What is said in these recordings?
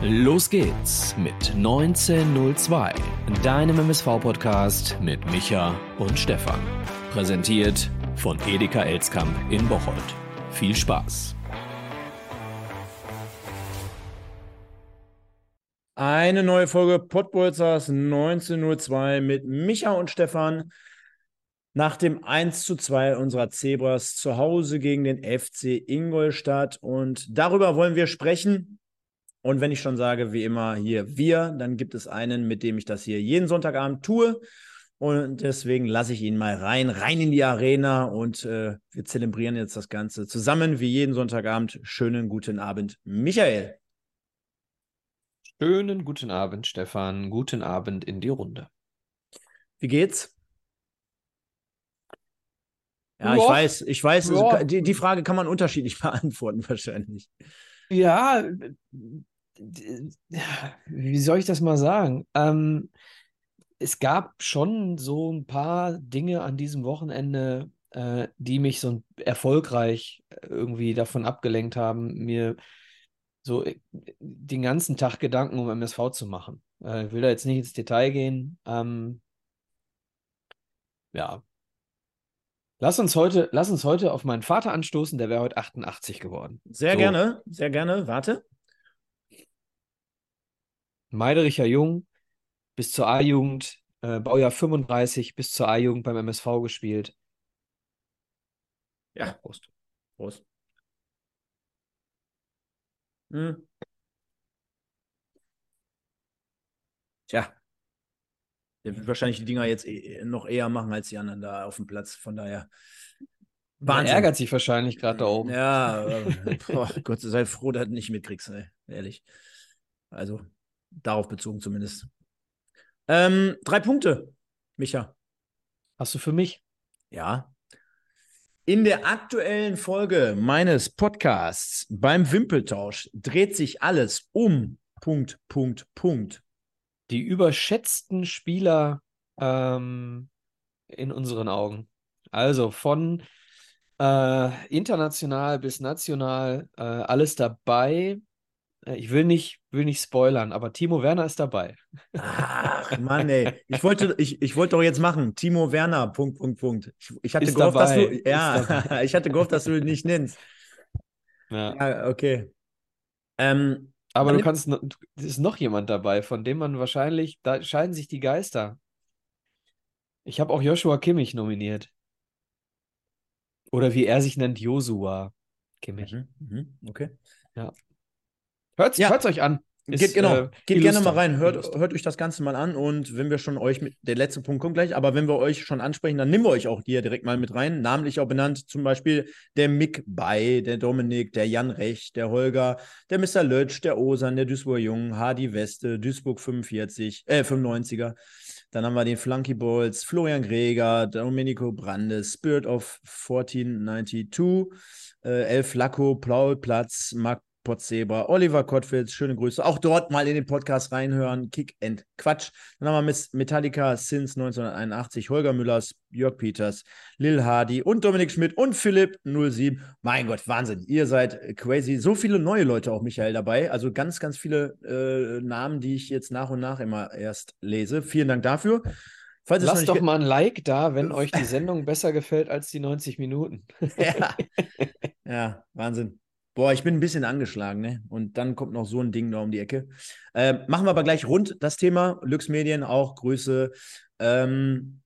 Los geht's mit 1902, deinem MSV-Podcast mit Micha und Stefan. Präsentiert von Edeka Elskamp in Bocholt. Viel Spaß! Eine neue Folge Pottbolzers 1902 mit Micha und Stefan. Nach dem 1 zu 2 unserer Zebras zu Hause gegen den FC Ingolstadt. Und darüber wollen wir sprechen. Und wenn ich schon sage, wie immer hier wir, dann gibt es einen, mit dem ich das hier jeden Sonntagabend tue. Und deswegen lasse ich ihn mal rein, rein in die Arena und äh, wir zelebrieren jetzt das Ganze zusammen wie jeden Sonntagabend. Schönen guten Abend, Michael. Schönen guten Abend, Stefan. Guten Abend in die Runde. Wie geht's? Ja, ja. ich weiß, ich weiß, ja. die, die Frage kann man unterschiedlich beantworten, wahrscheinlich. Ja, wie soll ich das mal sagen? Ähm, es gab schon so ein paar Dinge an diesem Wochenende, äh, die mich so erfolgreich irgendwie davon abgelenkt haben, mir so äh, den ganzen Tag Gedanken um MSV zu machen. Äh, ich will da jetzt nicht ins Detail gehen. Ähm, ja. Lass uns heute, lass uns heute auf meinen Vater anstoßen, der wäre heute 88 geworden. Sehr so. gerne, sehr gerne. Warte. Meidericher Jung bis zur A-Jugend, äh, Baujahr 35 bis zur A-Jugend beim MSV gespielt. Ja, Prost. Prost. Hm. Tja. Der wird wahrscheinlich die Dinger jetzt eh, noch eher machen als die anderen da auf dem Platz. Von daher. Man ärgert sich wahrscheinlich gerade da oben. Ja, boah, Gott sei froh, dass du nicht mitkriegst, ey. ehrlich. Also, Darauf bezogen zumindest. Ähm, drei Punkte, Micha. Hast du für mich? Ja. In der aktuellen Folge meines Podcasts beim Wimpeltausch dreht sich alles um Punkt, Punkt, Punkt. Die überschätzten Spieler ähm, in unseren Augen. Also von äh, international bis national äh, alles dabei. Äh, ich will nicht, will nicht spoilern, aber Timo Werner ist dabei. Ach, Mann, ey. Ich wollte, ich, ich wollte doch jetzt machen. Timo Werner, Punkt, Punkt, Punkt. Ich, ich hatte ist gehofft, dabei. dass du. Ja, ich hatte gehofft, dass du ihn nicht nennst. Ja, ja okay. Ähm, aber du kannst, es ist noch jemand dabei, von dem man wahrscheinlich, da scheiden sich die Geister. Ich habe auch Joshua Kimmich nominiert. Oder wie er sich nennt, Josua Kimmich. Mhm, mhm, okay. Ja. Hört es ja. euch an. Ist, geht, genau, äh, geht gerne mal rein, hört, hört euch das Ganze mal an und wenn wir schon euch mit, der letzte Punkt kommt gleich, aber wenn wir euch schon ansprechen, dann nehmen wir euch auch hier direkt mal mit rein, namentlich auch benannt, zum Beispiel der Mick Bay, der Dominik, der Jan Recht, der Holger, der Mr. Lötsch, der Osan, der Duisburg Jung, Hardy Weste, Duisburg 45, äh 95er, dann haben wir den Flunky Balls, Florian Greger, Domenico Brandes, Spirit of 1492, äh, Elf Lacko, Paul Platz, Marc Potzebra, Oliver Kottwitz, schöne Grüße. Auch dort mal in den Podcast reinhören. Kick and Quatsch. Dann haben wir Metallica since 1981, Holger Müllers, Jörg Peters, Lil Hardy und Dominik Schmidt und Philipp 07. Mein Gott, Wahnsinn. Ihr seid crazy. So viele neue Leute auch, Michael, dabei. Also ganz, ganz viele äh, Namen, die ich jetzt nach und nach immer erst lese. Vielen Dank dafür. Falls Lasst doch mal ein Like da, wenn euch die Sendung besser gefällt als die 90 Minuten. ja. ja, Wahnsinn. Boah, ich bin ein bisschen angeschlagen, ne? Und dann kommt noch so ein Ding da um die Ecke. Äh, machen wir aber gleich rund das Thema. Lux Medien auch Grüße. Ähm,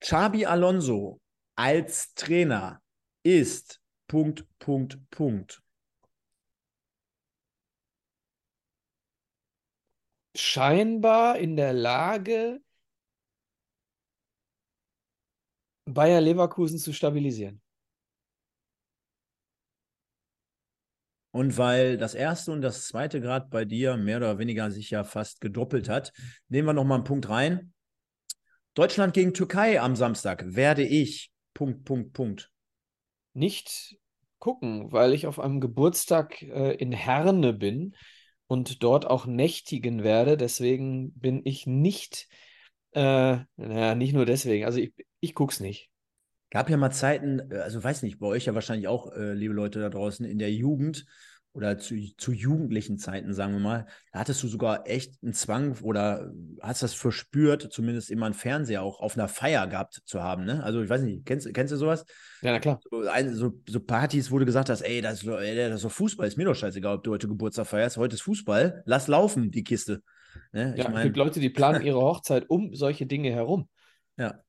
Xabi Alonso als Trainer ist Punkt, Punkt, Punkt. Scheinbar in der Lage, Bayer Leverkusen zu stabilisieren. Und weil das erste und das zweite Grad bei dir mehr oder weniger sich ja fast gedoppelt hat, nehmen wir nochmal einen Punkt rein. Deutschland gegen Türkei am Samstag werde ich. Punkt, Punkt, Punkt. Nicht gucken, weil ich auf einem Geburtstag äh, in Herne bin und dort auch nächtigen werde. Deswegen bin ich nicht, äh, naja, nicht nur deswegen. Also ich, ich gucke nicht. Gab ja mal Zeiten, äh, also weiß nicht, bei euch ja wahrscheinlich auch, äh, liebe Leute da draußen, in der Jugend, oder zu, zu jugendlichen Zeiten, sagen wir mal, da hattest du sogar echt einen Zwang oder hast das verspürt, zumindest immer einen Fernseher auch auf einer Feier gehabt zu haben. Ne? Also ich weiß nicht, kennst, kennst du sowas? Ja, na klar. So, ein, so, so Partys, wo du gesagt hast, ey, das ist, ey, das ist doch Fußball, ist mir doch scheißegal, ob du heute Geburtstag feierst, heute ist Fußball, lass laufen, die Kiste. Ne? Ja, ich mein, es gibt Leute, die planen ihre Hochzeit um solche Dinge herum. Ja.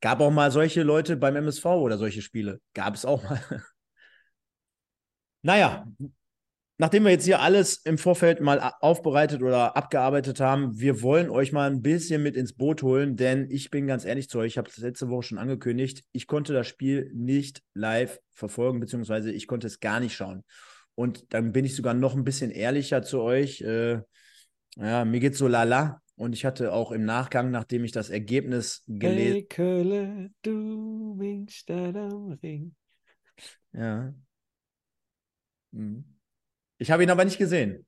Gab auch mal solche Leute beim MSV oder solche Spiele. Gab es auch mal. naja, nachdem wir jetzt hier alles im Vorfeld mal aufbereitet oder abgearbeitet haben, wir wollen euch mal ein bisschen mit ins Boot holen, denn ich bin ganz ehrlich zu euch, ich habe es letzte Woche schon angekündigt, ich konnte das Spiel nicht live verfolgen, beziehungsweise ich konnte es gar nicht schauen. Und dann bin ich sogar noch ein bisschen ehrlicher zu euch. Äh, ja, mir geht so lala. Und ich hatte auch im Nachgang, nachdem ich das Ergebnis gelesen hey, Kölle, du winkst am Ring. Ja. Hm. Ich habe ihn aber nicht gesehen.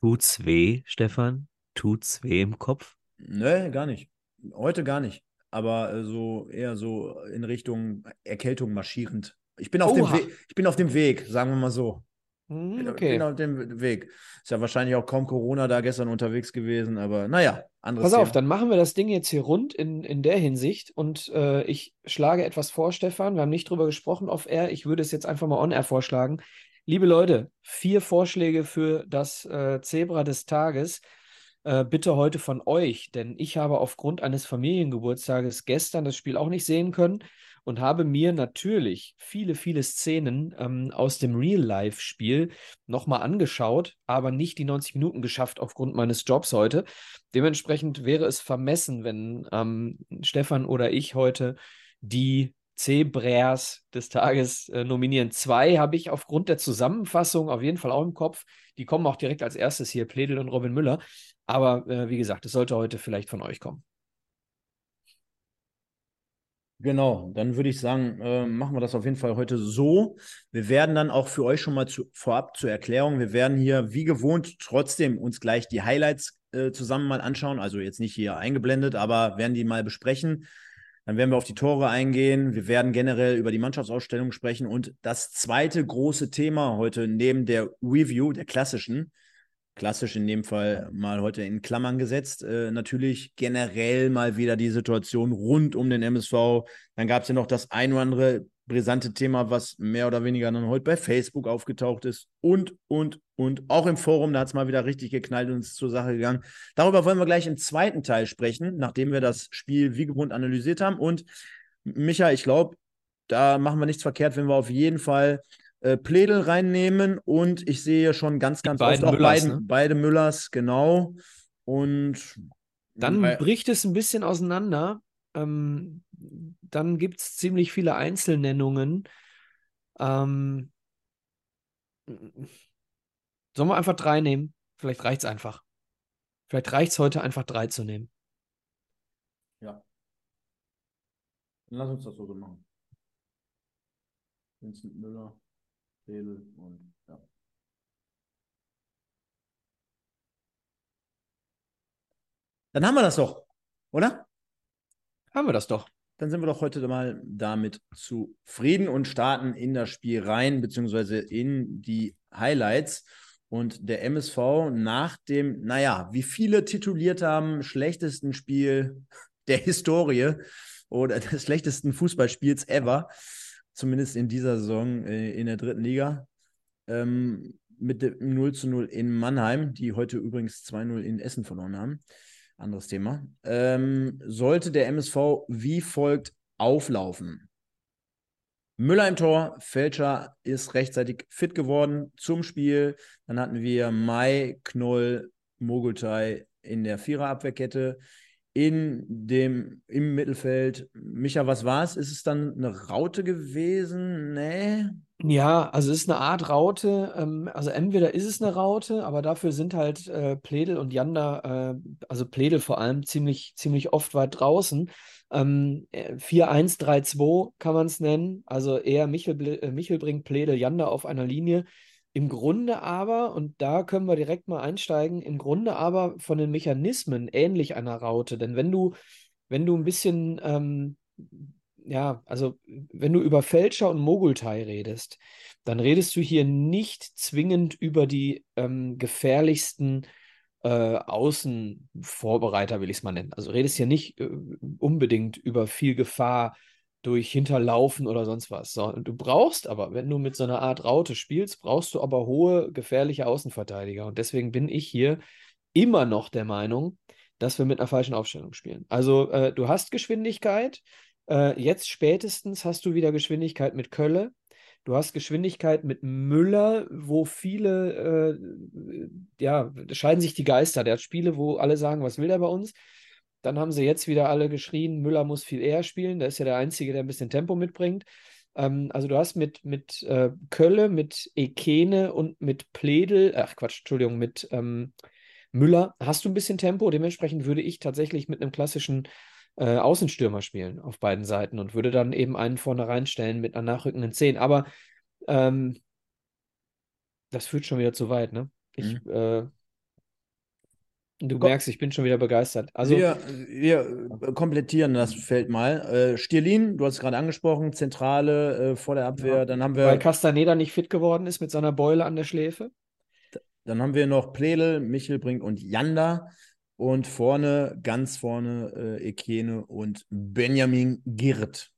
Tut's weh, Stefan? Tut's weh im Kopf? Nö, gar nicht. Heute gar nicht. Aber äh, so eher so in Richtung Erkältung marschierend. Ich bin auf, dem, We ich bin auf dem Weg, sagen wir mal so. Hm, okay. Bin auf dem Weg. Ist ja wahrscheinlich auch kaum Corona da gestern unterwegs gewesen, aber naja, anderes Pass Thema. auf, dann machen wir das Ding jetzt hier rund in, in der Hinsicht und äh, ich schlage etwas vor, Stefan. Wir haben nicht drüber gesprochen auf Air. Ich würde es jetzt einfach mal on Air vorschlagen. Liebe Leute, vier Vorschläge für das äh, Zebra des Tages. Äh, bitte heute von euch, denn ich habe aufgrund eines Familiengeburtstages gestern das Spiel auch nicht sehen können und habe mir natürlich viele, viele Szenen ähm, aus dem Real-Life-Spiel nochmal angeschaut, aber nicht die 90 Minuten geschafft aufgrund meines Jobs heute. Dementsprechend wäre es vermessen, wenn ähm, Stefan oder ich heute die Zebras des Tages äh, nominieren. Zwei habe ich aufgrund der Zusammenfassung auf jeden Fall auch im Kopf. Die kommen auch direkt als erstes hier, Pledel und Robin Müller. Aber äh, wie gesagt, es sollte heute vielleicht von euch kommen. Genau, dann würde ich sagen, äh, machen wir das auf jeden Fall heute so. Wir werden dann auch für euch schon mal zu, vorab zur Erklärung, wir werden hier wie gewohnt trotzdem uns gleich die Highlights äh, zusammen mal anschauen. Also jetzt nicht hier eingeblendet, aber werden die mal besprechen. Dann werden wir auf die Tore eingehen. Wir werden generell über die Mannschaftsausstellung sprechen. Und das zweite große Thema heute neben der Review, der klassischen, klassisch in dem Fall mal heute in Klammern gesetzt. Äh, natürlich generell mal wieder die Situation rund um den MSV. Dann gab es ja noch das ein oder andere brisante Thema, was mehr oder weniger dann heute bei Facebook aufgetaucht ist und, und, und. Auch im Forum, da hat es mal wieder richtig geknallt und ist zur Sache gegangen. Darüber wollen wir gleich im zweiten Teil sprechen, nachdem wir das Spiel wie gewohnt analysiert haben. Und Micha, ich glaube, da machen wir nichts verkehrt, wenn wir auf jeden Fall äh, Pledel reinnehmen und ich sehe schon ganz, ganz oft auch Müllers, beiden, ne? beide Müllers, genau. Und dann äh, bricht es ein bisschen auseinander. Ähm, dann gibt es ziemlich viele Einzelnennungen. Ähm, sollen wir einfach drei nehmen? Vielleicht reicht es einfach. Vielleicht reicht es heute einfach drei zu nehmen. Ja. Dann lass uns das so machen. Vincent Müller. Hebel und ja. Dann haben wir das doch, oder? Haben wir das doch. Dann sind wir doch heute mal damit zufrieden und starten in das Spiel rein, beziehungsweise in die Highlights. Und der MSV nach dem, naja, wie viele tituliert haben, schlechtesten Spiel der Historie oder des schlechtesten Fußballspiels ever, zumindest in dieser Saison äh, in der dritten Liga. Ähm, mit dem 0 zu 0 in Mannheim, die heute übrigens 2-0 in Essen verloren haben. Anderes Thema. Ähm, sollte der MSV wie folgt auflaufen. Müller im Tor, Fälscher ist rechtzeitig fit geworden zum Spiel. Dann hatten wir Mai, Knoll, Mogultai in der Viererabwehrkette in dem, im Mittelfeld. Micha, was war es? Ist es dann eine Raute gewesen? Nee. Ja, also es ist eine Art Raute. Ähm, also entweder ist es eine Raute, aber dafür sind halt äh, Pledel und Janda, äh, also Pledel vor allem, ziemlich, ziemlich oft weit draußen. Ähm, 4-1-3-2 äh, kann man es nennen. Also eher Michel, Michel bringt Pledel, Janda auf einer Linie. Im Grunde aber, und da können wir direkt mal einsteigen, im Grunde aber von den Mechanismen ähnlich einer Raute. Denn wenn du, wenn du ein bisschen ähm, ja, also wenn du über Fälscher und Mogultai redest, dann redest du hier nicht zwingend über die ähm, gefährlichsten äh, Außenvorbereiter, will ich es mal nennen. Also redest hier nicht äh, unbedingt über viel Gefahr durch Hinterlaufen oder sonst was. So, du brauchst aber, wenn du mit so einer Art Raute spielst, brauchst du aber hohe, gefährliche Außenverteidiger. Und deswegen bin ich hier immer noch der Meinung, dass wir mit einer falschen Aufstellung spielen. Also äh, du hast Geschwindigkeit, äh, jetzt spätestens hast du wieder Geschwindigkeit mit Kölle. Du hast Geschwindigkeit mit Müller, wo viele, äh, ja, scheiden sich die Geister. Der hat Spiele, wo alle sagen, was will der bei uns? Dann haben sie jetzt wieder alle geschrien, Müller muss viel eher spielen. Der ist ja der Einzige, der ein bisschen Tempo mitbringt. Ähm, also du hast mit, mit äh, Kölle, mit Ekene und mit Pledel, ach Quatsch, Entschuldigung, mit ähm, Müller hast du ein bisschen Tempo. Dementsprechend würde ich tatsächlich mit einem klassischen äh, Außenstürmer spielen auf beiden Seiten und würde dann eben einen vorne reinstellen mit einer nachrückenden 10. Aber ähm, das führt schon wieder zu weit, ne? Ich, mhm. äh, du Komm. merkst, ich bin schon wieder begeistert. Also, wir, wir komplettieren das Feld mal. Äh, Stierlin, du hast es gerade angesprochen, Zentrale äh, vor der Abwehr. Ja, dann haben wir. Weil Castaneda nicht fit geworden ist mit seiner Beule an der Schläfe. Dann haben wir noch Pledel, Michelbrink und Janda. Und vorne, ganz vorne, äh, Ekene und Benjamin Girt.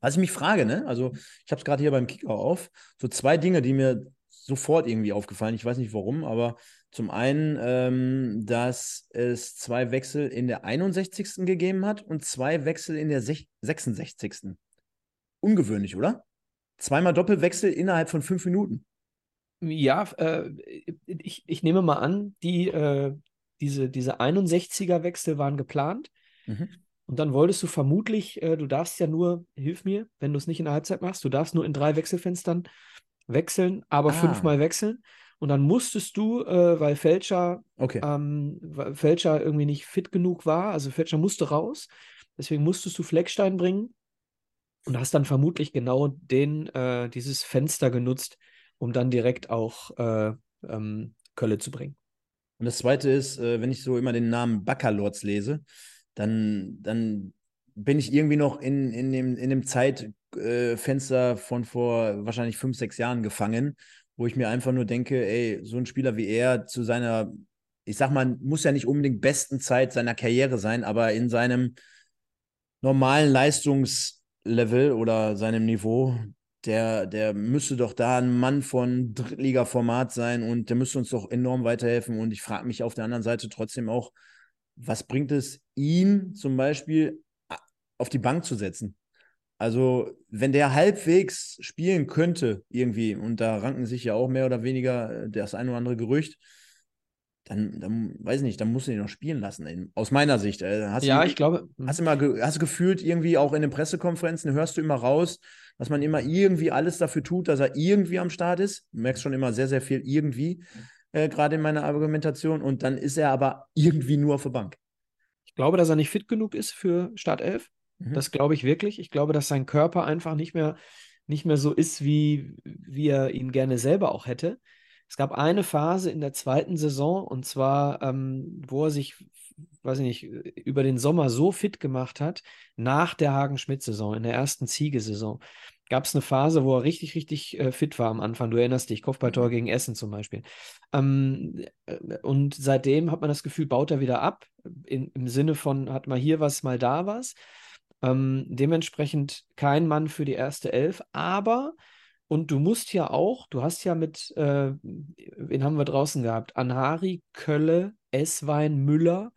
Was ich mich frage, ne? Also, ich habe es gerade hier beim Kicker auf. So zwei Dinge, die mir sofort irgendwie aufgefallen. Ich weiß nicht warum, aber zum einen, ähm, dass es zwei Wechsel in der 61. gegeben hat und zwei Wechsel in der 66. Ungewöhnlich, oder? Zweimal Doppelwechsel innerhalb von fünf Minuten. Ja, äh, ich, ich nehme mal an, die, äh, diese, diese 61er-Wechsel waren geplant. Mhm. Und dann wolltest du vermutlich, äh, du darfst ja nur, hilf mir, wenn du es nicht in der Halbzeit machst, du darfst nur in drei Wechselfenstern wechseln, aber ah. fünfmal wechseln. Und dann musstest du, äh, weil Fälscher, okay. ähm, weil Fälscher irgendwie nicht fit genug war, also Fälscher musste raus, deswegen musstest du Fleckstein bringen und hast dann vermutlich genau den, äh, dieses Fenster genutzt, um dann direkt auch äh, ähm, Kölle zu bringen. Und das Zweite ist, äh, wenn ich so immer den Namen Baccalords lese, dann, dann bin ich irgendwie noch in, in, dem, in dem Zeitfenster von vor wahrscheinlich fünf, sechs Jahren gefangen, wo ich mir einfach nur denke, ey, so ein Spieler wie er zu seiner, ich sag mal, muss ja nicht unbedingt besten Zeit seiner Karriere sein, aber in seinem normalen Leistungslevel oder seinem Niveau, der, der müsste doch da ein Mann von Drittliga-Format sein und der müsste uns doch enorm weiterhelfen. Und ich frage mich auf der anderen Seite trotzdem auch, was bringt es ihn zum Beispiel auf die Bank zu setzen? Also, wenn der halbwegs spielen könnte, irgendwie, und da ranken sich ja auch mehr oder weniger das ein oder andere Gerücht, dann, dann weiß ich nicht, dann musst du ihn noch spielen lassen, aus meiner Sicht. Äh, hast ja, du, ich glaube. Hast du, mal, hast gefühlt, irgendwie auch in den Pressekonferenzen, hörst du immer raus, dass man immer irgendwie alles dafür tut, dass er irgendwie am Start ist. Du merkst schon immer sehr, sehr viel irgendwie, äh, gerade in meiner Argumentation. Und dann ist er aber irgendwie nur auf der Bank. Ich glaube, dass er nicht fit genug ist für Startelf. Mhm. Das glaube ich wirklich. Ich glaube, dass sein Körper einfach nicht mehr, nicht mehr so ist, wie, wie er ihn gerne selber auch hätte. Es gab eine Phase in der zweiten Saison, und zwar, ähm, wo er sich weiß ich nicht, über den Sommer so fit gemacht hat, nach der Hagen-Schmidt-Saison, in der ersten Ziege-Saison, gab es eine Phase, wo er richtig, richtig äh, fit war am Anfang. Du erinnerst dich, Kopfballtor mhm. gegen Essen zum Beispiel. Ähm, äh, und seitdem hat man das Gefühl, baut er wieder ab, in, im Sinne von, hat mal hier was, mal da was. Ähm, dementsprechend kein Mann für die erste Elf, aber und du musst ja auch, du hast ja mit, äh, wen haben wir draußen gehabt? Anhari, Kölle, Esswein, Müller,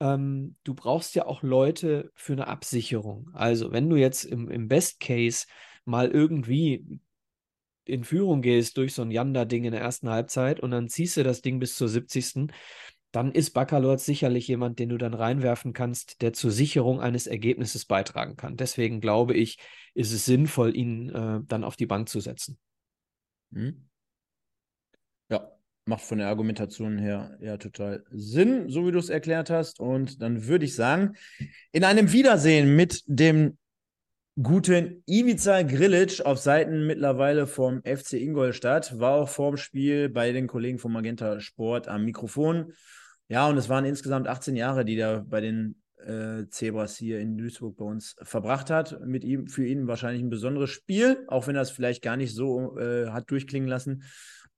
ähm, du brauchst ja auch Leute für eine Absicherung. Also, wenn du jetzt im, im Best Case mal irgendwie in Führung gehst durch so ein Yanda-Ding in der ersten Halbzeit und dann ziehst du das Ding bis zur 70. Dann ist Baccalord sicherlich jemand, den du dann reinwerfen kannst, der zur Sicherung eines Ergebnisses beitragen kann. Deswegen glaube ich, ist es sinnvoll, ihn äh, dann auf die Bank zu setzen. Mhm. Ja, macht von der Argumentation her ja total Sinn, so wie du es erklärt hast. Und dann würde ich sagen, in einem Wiedersehen mit dem guten Ivica Grilic auf Seiten mittlerweile vom FC Ingolstadt, war auch vorm Spiel bei den Kollegen vom Magenta Sport am Mikrofon. Ja, und es waren insgesamt 18 Jahre, die er bei den äh, Zebras hier in Duisburg bei uns verbracht hat. Mit ihm, für ihn wahrscheinlich ein besonderes Spiel, auch wenn er es vielleicht gar nicht so äh, hat durchklingen lassen.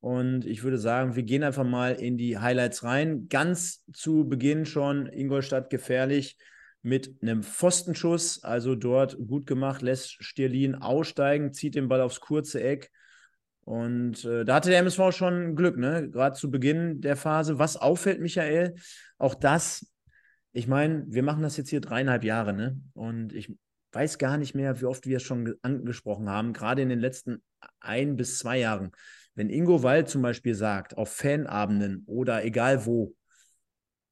Und ich würde sagen, wir gehen einfach mal in die Highlights rein. Ganz zu Beginn schon Ingolstadt gefährlich mit einem Pfostenschuss, also dort gut gemacht, lässt Stirlin aussteigen, zieht den Ball aufs kurze Eck. Und äh, da hatte der MSV schon Glück, ne? Gerade zu Beginn der Phase. Was auffällt, Michael, auch das, ich meine, wir machen das jetzt hier dreieinhalb Jahre, ne? Und ich weiß gar nicht mehr, wie oft wir es schon angesprochen haben, gerade in den letzten ein bis zwei Jahren. Wenn Ingo Wald zum Beispiel sagt, auf Fanabenden oder egal wo,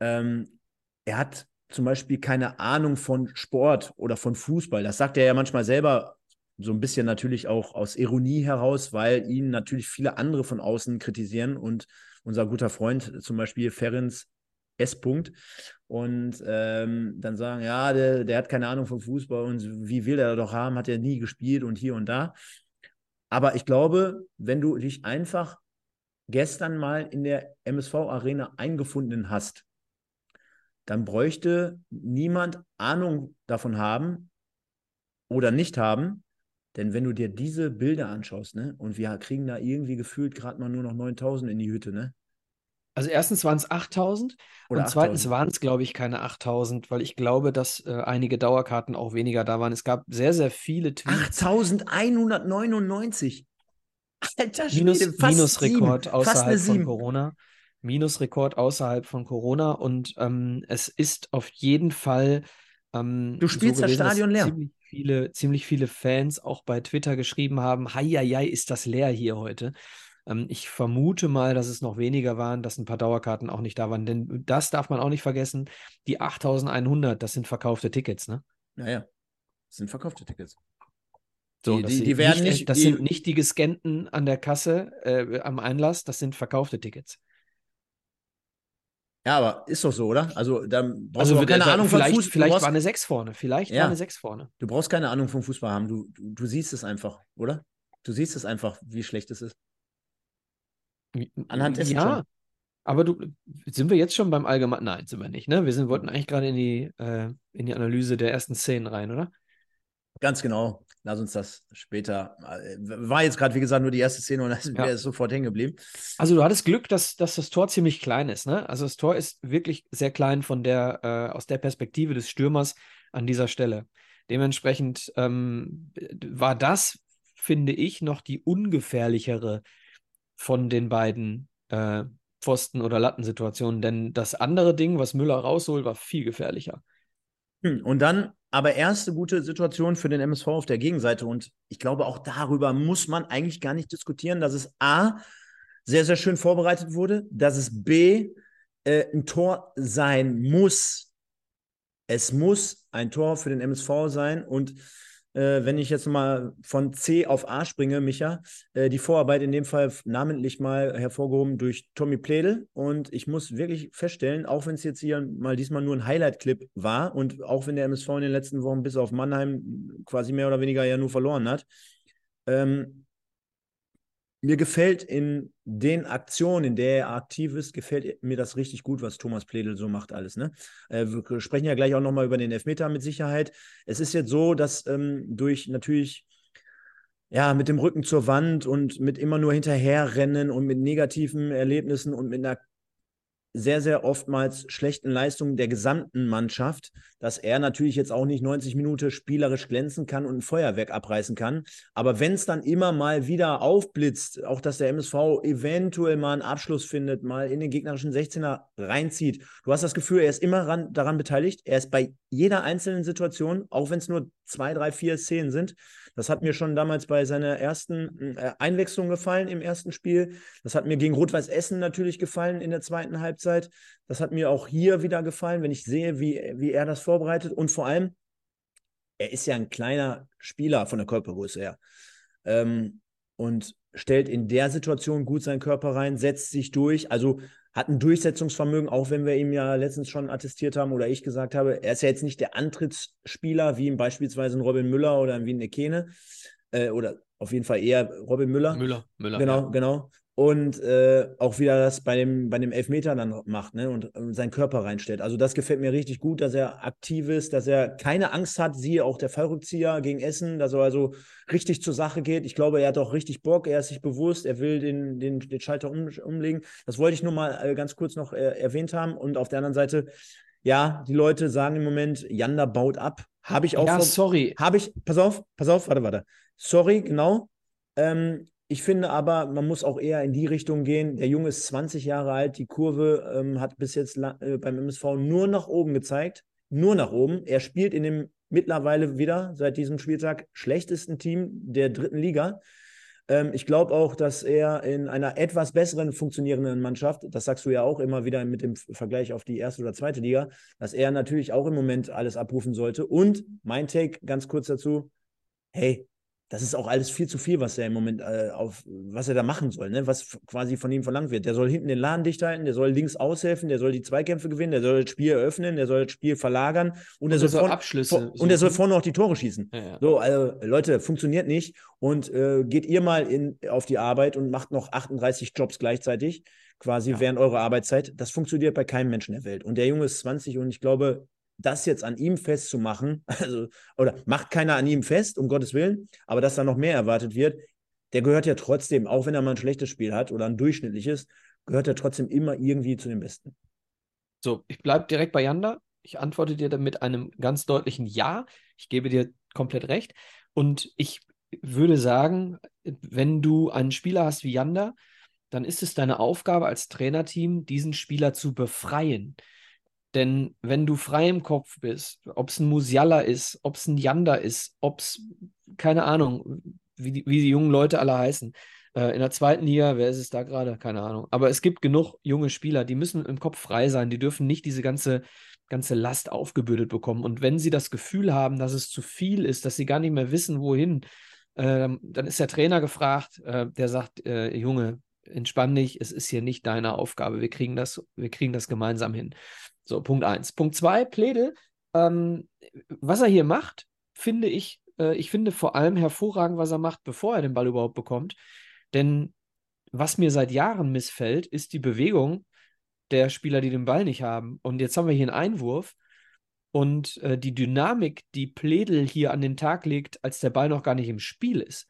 ähm, er hat zum Beispiel keine Ahnung von Sport oder von Fußball. Das sagt er ja manchmal selber so ein bisschen natürlich auch aus Ironie heraus, weil ihn natürlich viele andere von außen kritisieren und unser guter Freund zum Beispiel Ferenc S. -Punkt, und ähm, dann sagen, ja, der, der hat keine Ahnung vom Fußball und wie will er doch haben, hat er nie gespielt und hier und da. Aber ich glaube, wenn du dich einfach gestern mal in der MSV-Arena eingefunden hast, dann bräuchte niemand Ahnung davon haben oder nicht haben. Denn wenn du dir diese Bilder anschaust, ne, und wir kriegen da irgendwie gefühlt gerade mal nur noch 9000 in die Hütte, ne? Also erstens waren es 8000 und 8 zweitens waren es, glaube ich, keine 8000, weil ich glaube, dass äh, einige Dauerkarten auch weniger da waren. Es gab sehr, sehr viele Tweets. 8199. Alter Schwede, Minus, fast Minusrekord sieben. außerhalb von Corona. Minusrekord außerhalb von Corona und ähm, es ist auf jeden Fall. Ähm, du spielst so gewesen, das Stadion leer. Ziemlich viele, ziemlich viele Fans auch bei Twitter geschrieben haben: Hei, hei, ist das leer hier heute. Ähm, ich vermute mal, dass es noch weniger waren, dass ein paar Dauerkarten auch nicht da waren. Denn das darf man auch nicht vergessen. Die 8100, das sind verkaufte Tickets, ne? Naja, das sind verkaufte Tickets. So, die, die, die werden nicht, nicht das die, sind nicht die gescannten an der Kasse äh, am Einlass, das sind verkaufte Tickets. Ja, aber ist doch so, oder? Also, dann brauchst also, du keine Ahnung von Fußball. Vielleicht brauchst, war eine 6 vorne. Vielleicht ja, war eine 6 vorne. Du brauchst keine Ahnung vom Fußball haben. Du, du, du siehst es einfach, oder? Du siehst es einfach, wie schlecht es ist. Anhand dessen ja, schon. aber du, sind wir jetzt schon beim Allgemeinen? Nein, sind wir nicht, ne? Wir sind, wollten eigentlich gerade in die, äh, in die Analyse der ersten Szenen rein, oder? Ganz genau. Lass uns das später. Äh, war jetzt gerade, wie gesagt, nur die erste Szene und dann wäre es sofort hängen geblieben. Also, du hattest Glück, dass, dass das Tor ziemlich klein ist, ne? Also, das Tor ist wirklich sehr klein von der, äh, aus der Perspektive des Stürmers an dieser Stelle. Dementsprechend ähm, war das, finde ich, noch die ungefährlichere von den beiden äh, Pfosten- oder Lattensituationen. Denn das andere Ding, was Müller rausholt, war viel gefährlicher. Hm, und dann aber erste gute Situation für den MSV auf der Gegenseite. Und ich glaube, auch darüber muss man eigentlich gar nicht diskutieren, dass es A, sehr, sehr schön vorbereitet wurde, dass es B, äh, ein Tor sein muss. Es muss ein Tor für den MSV sein. Und äh, wenn ich jetzt mal von C auf A springe, Micha, äh, die Vorarbeit in dem Fall namentlich mal hervorgehoben durch Tommy Pledel. Und ich muss wirklich feststellen, auch wenn es jetzt hier mal diesmal nur ein Highlight-Clip war und auch wenn der MSV in den letzten Wochen bis auf Mannheim quasi mehr oder weniger ja nur verloren hat, ähm, mir gefällt in den Aktionen, in der er aktiv ist, gefällt mir das richtig gut, was Thomas Pledel so macht alles. Ne? Äh, wir sprechen ja gleich auch nochmal über den Elfmeter mit Sicherheit. Es ist jetzt so, dass ähm, durch natürlich ja, mit dem Rücken zur Wand und mit immer nur hinterherrennen und mit negativen Erlebnissen und mit einer sehr, sehr oftmals schlechten Leistungen der gesamten Mannschaft, dass er natürlich jetzt auch nicht 90 Minuten spielerisch glänzen kann und ein Feuerwerk abreißen kann. Aber wenn es dann immer mal wieder aufblitzt, auch dass der MSV eventuell mal einen Abschluss findet, mal in den gegnerischen 16er reinzieht, du hast das Gefühl, er ist immer ran, daran beteiligt. Er ist bei jeder einzelnen Situation, auch wenn es nur zwei, drei, vier Szenen sind, das hat mir schon damals bei seiner ersten äh, Einwechslung gefallen im ersten Spiel. Das hat mir gegen Rot-Weiß Essen natürlich gefallen in der zweiten Halbzeit. Das hat mir auch hier wieder gefallen, wenn ich sehe, wie, wie er das vorbereitet. Und vor allem, er ist ja ein kleiner Spieler von der Körpergröße her. Ähm, und stellt in der Situation gut seinen Körper rein, setzt sich durch. Also hat ein Durchsetzungsvermögen, auch wenn wir ihm ja letztens schon attestiert haben oder ich gesagt habe, er ist ja jetzt nicht der Antrittsspieler wie beispielsweise ein Robin Müller oder wie ein Ekene äh, oder auf jeden Fall eher Robin Müller. Müller, Müller. Genau, ja. genau. Und äh, auch wieder das bei dem, bei dem Elfmeter dann macht ne? und, und seinen Körper reinstellt. Also das gefällt mir richtig gut, dass er aktiv ist, dass er keine Angst hat, siehe auch der Fallrückzieher gegen Essen, dass er also richtig zur Sache geht. Ich glaube, er hat auch richtig Bock, er ist sich bewusst, er will den, den, den Schalter um, umlegen. Das wollte ich nur mal äh, ganz kurz noch äh, erwähnt haben. Und auf der anderen Seite, ja, die Leute sagen im Moment, Janda baut ab. Habe ich auch. Ja, sorry. Habe ich, pass auf, pass auf, warte, warte. Sorry, genau. Ähm, ich finde aber, man muss auch eher in die Richtung gehen. Der Junge ist 20 Jahre alt. Die Kurve ähm, hat bis jetzt äh, beim MSV nur nach oben gezeigt. Nur nach oben. Er spielt in dem mittlerweile wieder seit diesem Spieltag schlechtesten Team der dritten Liga. Ähm, ich glaube auch, dass er in einer etwas besseren funktionierenden Mannschaft, das sagst du ja auch immer wieder mit dem Vergleich auf die erste oder zweite Liga, dass er natürlich auch im Moment alles abrufen sollte. Und mein Take ganz kurz dazu: Hey, das ist auch alles viel zu viel, was er im Moment äh, auf, was er da machen soll, ne? was quasi von ihm verlangt wird. Der soll hinten den Laden dicht halten, der soll links aushelfen, der soll die Zweikämpfe gewinnen, der soll das Spiel eröffnen, der soll das Spiel verlagern und, und er soll, soll Abschlüsse und er soll vorne auch die Tore schießen. Ja, ja. So, also Leute, funktioniert nicht und äh, geht ihr mal in, auf die Arbeit und macht noch 38 Jobs gleichzeitig, quasi ja. während eurer Arbeitszeit. Das funktioniert bei keinem Menschen der Welt. Und der Junge ist 20 und ich glaube, das jetzt an ihm festzumachen, also, oder macht keiner an ihm fest, um Gottes Willen, aber dass da noch mehr erwartet wird, der gehört ja trotzdem, auch wenn er mal ein schlechtes Spiel hat oder ein durchschnittliches, gehört er trotzdem immer irgendwie zu den Besten. So, ich bleibe direkt bei Janda. Ich antworte dir mit einem ganz deutlichen Ja. Ich gebe dir komplett recht. Und ich würde sagen, wenn du einen Spieler hast wie Janda, dann ist es deine Aufgabe als Trainerteam, diesen Spieler zu befreien. Denn wenn du frei im Kopf bist, ob es ein Musiala ist, ob es ein Yanda ist, ob es, keine Ahnung, wie die, wie die jungen Leute alle heißen, äh, in der zweiten Liga, wer ist es da gerade? Keine Ahnung. Aber es gibt genug junge Spieler, die müssen im Kopf frei sein, die dürfen nicht diese ganze, ganze Last aufgebürdet bekommen. Und wenn sie das Gefühl haben, dass es zu viel ist, dass sie gar nicht mehr wissen, wohin, äh, dann ist der Trainer gefragt, äh, der sagt, äh, Junge, entspann dich, es ist hier nicht deine Aufgabe, wir kriegen das, wir kriegen das gemeinsam hin. So, Punkt eins. Punkt zwei, Pledel. Ähm, was er hier macht, finde ich, äh, ich finde vor allem hervorragend, was er macht, bevor er den Ball überhaupt bekommt. Denn was mir seit Jahren missfällt, ist die Bewegung der Spieler, die den Ball nicht haben. Und jetzt haben wir hier einen Einwurf. Und äh, die Dynamik, die Pledel hier an den Tag legt, als der Ball noch gar nicht im Spiel ist,